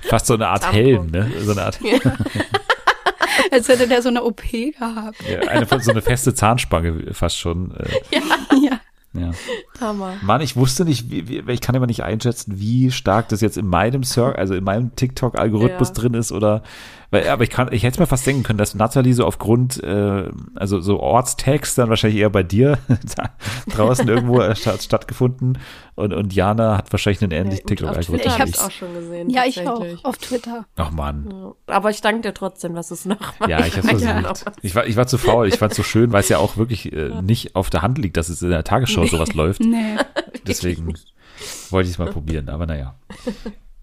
Fast so eine Art Tampon. Helm, ne? So eine Art, <laughs> Als hätte der so eine OP gehabt. ja, eine, so eine feste Zahnspange fast schon. Äh, Ja. Ja. <laughs> Hammer. Mann, ich wusste nicht, wie, wie, ich kann immer nicht einschätzen, wie stark das jetzt in meinem Cir also in meinem TikTok-Algorithmus Ja. drin ist oder, weil, aber ich kann, ich hätte mir fast denken können, dass Natalie so aufgrund, äh, also so Ortstags dann wahrscheinlich eher bei dir <laughs> da draußen irgendwo äh, statt, stattgefunden und, und Jana hat wahrscheinlich einen ähnlichen Twitter TikTok-Algorithmus. habe Ich hab's- auch schon gesehen. Ja, ich auch. Auf Twitter. Ach Mann. Ja. Aber ich danke dir trotzdem, dass es noch mal Ja, ich habe <laughs> Ja, versucht. Ich war, ich war zu faul. Ich fand es so schön, weil es ja auch wirklich äh, nicht auf der Hand liegt, dass es in der Tagesschau sowas läuft. Nee. <laughs> Deswegen wollte ich es mal probieren, aber naja.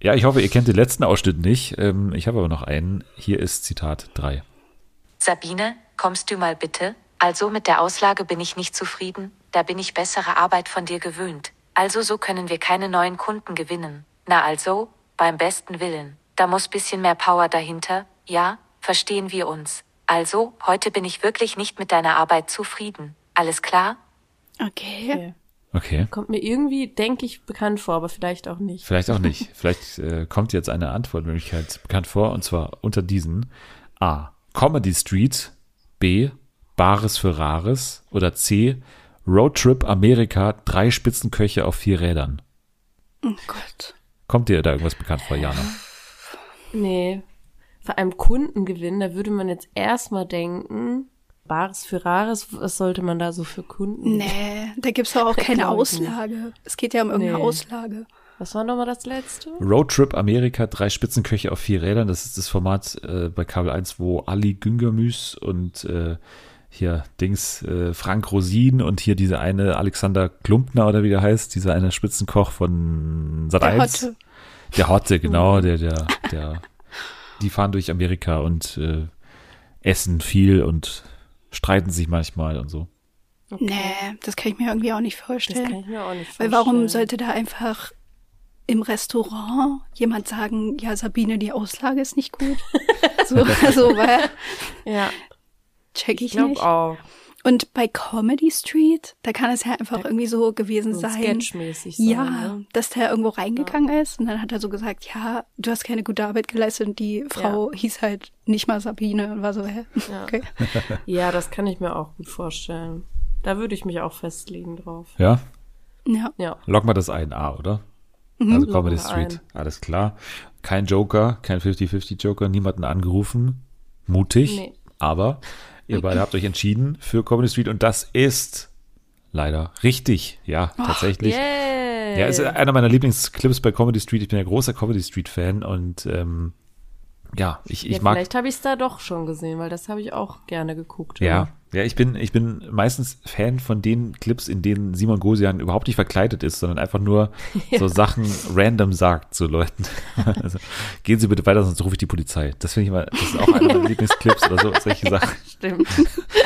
Ja, ich hoffe, ihr kennt den letzten Ausschnitt nicht. Ähm, ich habe aber noch einen. Hier ist Zitat 3. Sabine, kommst du mal bitte? Also mit der Auslage bin ich nicht zufrieden, da bin ich bessere Arbeit von dir gewöhnt. Also so können wir keine neuen Kunden gewinnen. Na also, beim besten Willen. Da muss bisschen mehr Power dahinter, ja, verstehen wir uns. Also, heute bin ich wirklich nicht mit deiner Arbeit zufrieden. Alles klar? Okay. Okay. Okay. Kommt mir irgendwie, denke ich, bekannt vor, aber vielleicht auch nicht. Vielleicht auch nicht. <laughs> Vielleicht äh, kommt jetzt eine Antwortmöglichkeit bekannt vor, und zwar unter diesen. A. Comedy Street. B. Bares für Rares. Oder C. Roadtrip Amerika. Drei Spitzenköche auf vier Rädern. Oh Gott. Kommt dir da irgendwas bekannt vor, Jana? Nee. Vor allem Kundengewinn, da würde man jetzt erstmal denken, Bares für Rares, was sollte man da so für Kunden? Nee, da gibt's doch auch <laughs> keine. Auslage. Es geht ja um irgendeine Nee. Auslage. Was war nochmal das letzte? Roadtrip Amerika, drei Spitzenköche auf vier Rädern. Das ist das Format äh, bei Kabel 1, wo Ali Güngermüs und äh, hier Dings äh, Frank Rosin und hier diese eine Alexander Klumpner oder wie der heißt, dieser eine Spitzenkoch von Sat Der 1. Hotte. Der Hotte, <laughs> genau, der, der, der, die fahren durch Amerika und äh, essen viel und streiten sich manchmal und so. Nee, das kann ich mir irgendwie auch nicht Das vorstellen. kann ich mir auch nicht Weil vorstellen. warum sollte da einfach im Restaurant jemand sagen, ja, Sabine, die Auslage ist nicht gut? <laughs> so, so, weil Ja, check ich, ich glaube nicht. auch. Und bei Comedy Street, da kann es ja einfach irgendwie so gewesen So sein. sketchmäßig sein. Ja, Ne? dass der irgendwo reingegangen ist und dann hat er so gesagt, ja, du hast keine gute Arbeit geleistet und die Frau hieß halt nicht mal Sabine und war so, hä? Ja. Okay. <laughs> ja, das kann ich mir auch gut vorstellen. Da würde ich mich auch festlegen drauf. Ja, Ja. Ja. loggen wir das ein, A, oder? Also Comedy Street, ein. alles klar. Kein Joker, kein 50-50 Joker, niemanden angerufen. Mutig, Nee. aber ihr beide habt euch entschieden für Comedy Street und das ist leider richtig. Ja, tatsächlich. Yay! Ja, es ist einer meiner Lieblingsclips bei Comedy Street. Ich bin ja großer Comedy Street Fan und ähm, ja, ich, ich ja, mag vielleicht habe ich es da doch schon gesehen, weil das habe ich auch gerne geguckt. Ja, ja, ich bin, ich bin meistens Fan von den Clips, in denen Simon Gosian überhaupt nicht verkleidet ist, sondern einfach nur <laughs> so Sachen random sagt zu Leuten. <laughs> Also, gehen Sie bitte weiter, sonst rufe ich die Polizei. Das finde ich immer, das ist auch einer meiner Lieblingsclips oder so, solche Sachen. <laughs> Stimmt.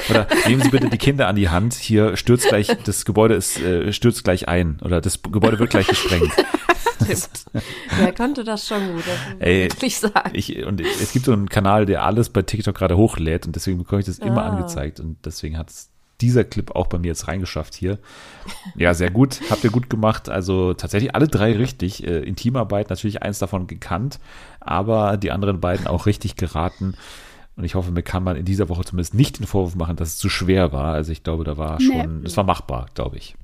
Oder nehmen Sie bitte die Kinder an die Hand. Hier stürzt gleich, das Gebäude ist, äh, stürzt gleich ein. Oder das Gebäude wird gleich gesprengt. Stimmt. Der konnte das schon gut, das Ey, wirklich sagen. Ich, und es gibt so einen Kanal, der alles bei TikTok gerade hochlädt und deswegen bekomme ich das immer Ah. angezeigt und deswegen hat es dieser Clip auch bei mir jetzt reingeschafft hier. Ja, sehr gut. Habt ihr gut gemacht. Also tatsächlich alle drei richtig. Äh, Intimarbeit, natürlich eins davon gekannt, aber die anderen beiden auch richtig geraten. Und ich hoffe, mir kann man in dieser Woche zumindest nicht den Vorwurf machen, dass es zu schwer war. Also ich glaube, da war Nee. schon, es war machbar, glaube ich.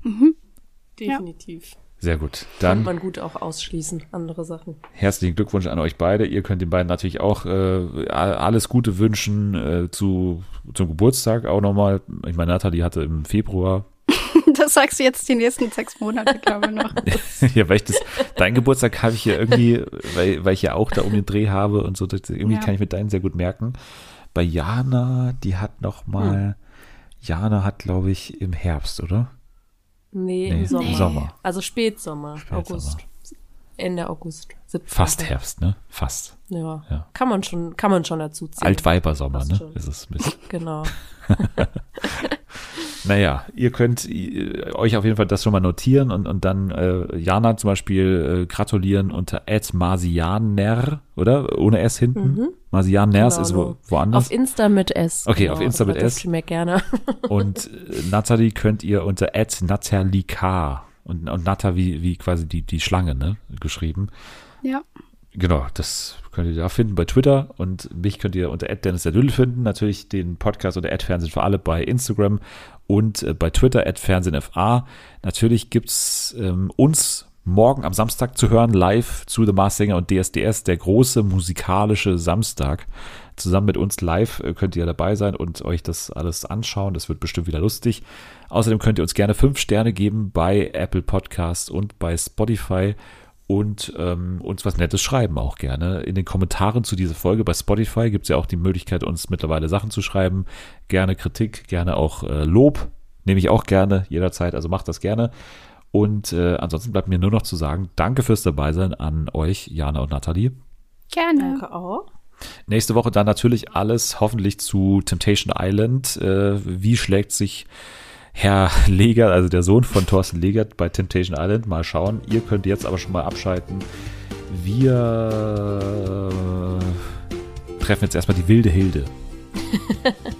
Definitiv. Sehr gut. Kann Dann man gut auch ausschließen, andere Sachen. herzlichen Glückwunsch an euch beide. Ihr könnt den beiden natürlich auch äh, alles Gute wünschen äh, zu, zum Geburtstag auch nochmal. Ich meine, Nathalie hatte im Februar, <laughs> Das sagst du jetzt die nächsten sechs Monate, glaube ich, noch. <laughs> ja, weil ich das, dein Geburtstag habe ich ja irgendwie, weil, weil ich ja auch da um den Dreh habe und so, das, irgendwie Ja. kann ich mit deinen sehr gut merken. Bei Jana, die hat noch mal, Jana hat, glaube ich, im Herbst, oder? Nee, Nee, im Sommer. im Sommer. Also Spätsommer, Spätsommer. August. Ende August. 17. Fast Herbst, ne? Fast. Ja. Ja. Kann man schon, kann man schon dazu ziehen. Altweibersommer, ne? schon. Ist es bisschen. <laughs> Genau. <laughs> Naja, ihr könnt äh, euch auf jeden Fall das schon mal notieren und, und dann äh, Jana zum Beispiel äh, gratulieren unter Marsianer, oder? Ohne S hinten. Marsianers Genau, ist wo, woanders. Auf Insta mit S. Okay, auf Insta mit S. ihr mir gerne. <laughs> Und äh, Natalie könnt ihr unter natalika und, und Nata wie, wie quasi die, die Schlange, ne, geschrieben. Ja. Genau, das könnt ihr da finden bei Twitter und mich könnt ihr unter Dennis der Düdel finden. Natürlich den Podcast unter Fernsehen für alle bei Instagram und äh, bei Twitter FernsehenFA. Natürlich gibt's ähm, uns morgen am Samstag zu hören, live zu The Mars Singer und DSDS, der große musikalische Samstag. Zusammen mit uns live äh, könnt ihr dabei sein und euch das alles anschauen. Das wird bestimmt wieder lustig. Außerdem könnt ihr uns gerne fünf Sterne geben bei Apple Podcast und bei Spotify und ähm, uns was Nettes schreiben auch gerne. In den Kommentaren zu dieser Folge bei Spotify gibt es ja auch die Möglichkeit, uns mittlerweile Sachen zu schreiben. Gerne Kritik, gerne auch äh, Lob. Nehme ich auch gerne jederzeit, also macht das gerne. Und äh, ansonsten bleibt mir nur noch zu sagen, danke fürs Dabeisein an euch, Jana und Nathalie. Gerne. Danke auch. Nächste Woche dann natürlich alles hoffentlich zu Temptation Island. Äh, wie schlägt sich Herr <laughs> Legert, also der Sohn von Thorsten Legert bei Temptation Island? Mal schauen. Ihr könnt jetzt aber schon mal abschalten. Wir treffen jetzt erstmal die wilde Hilde. <laughs>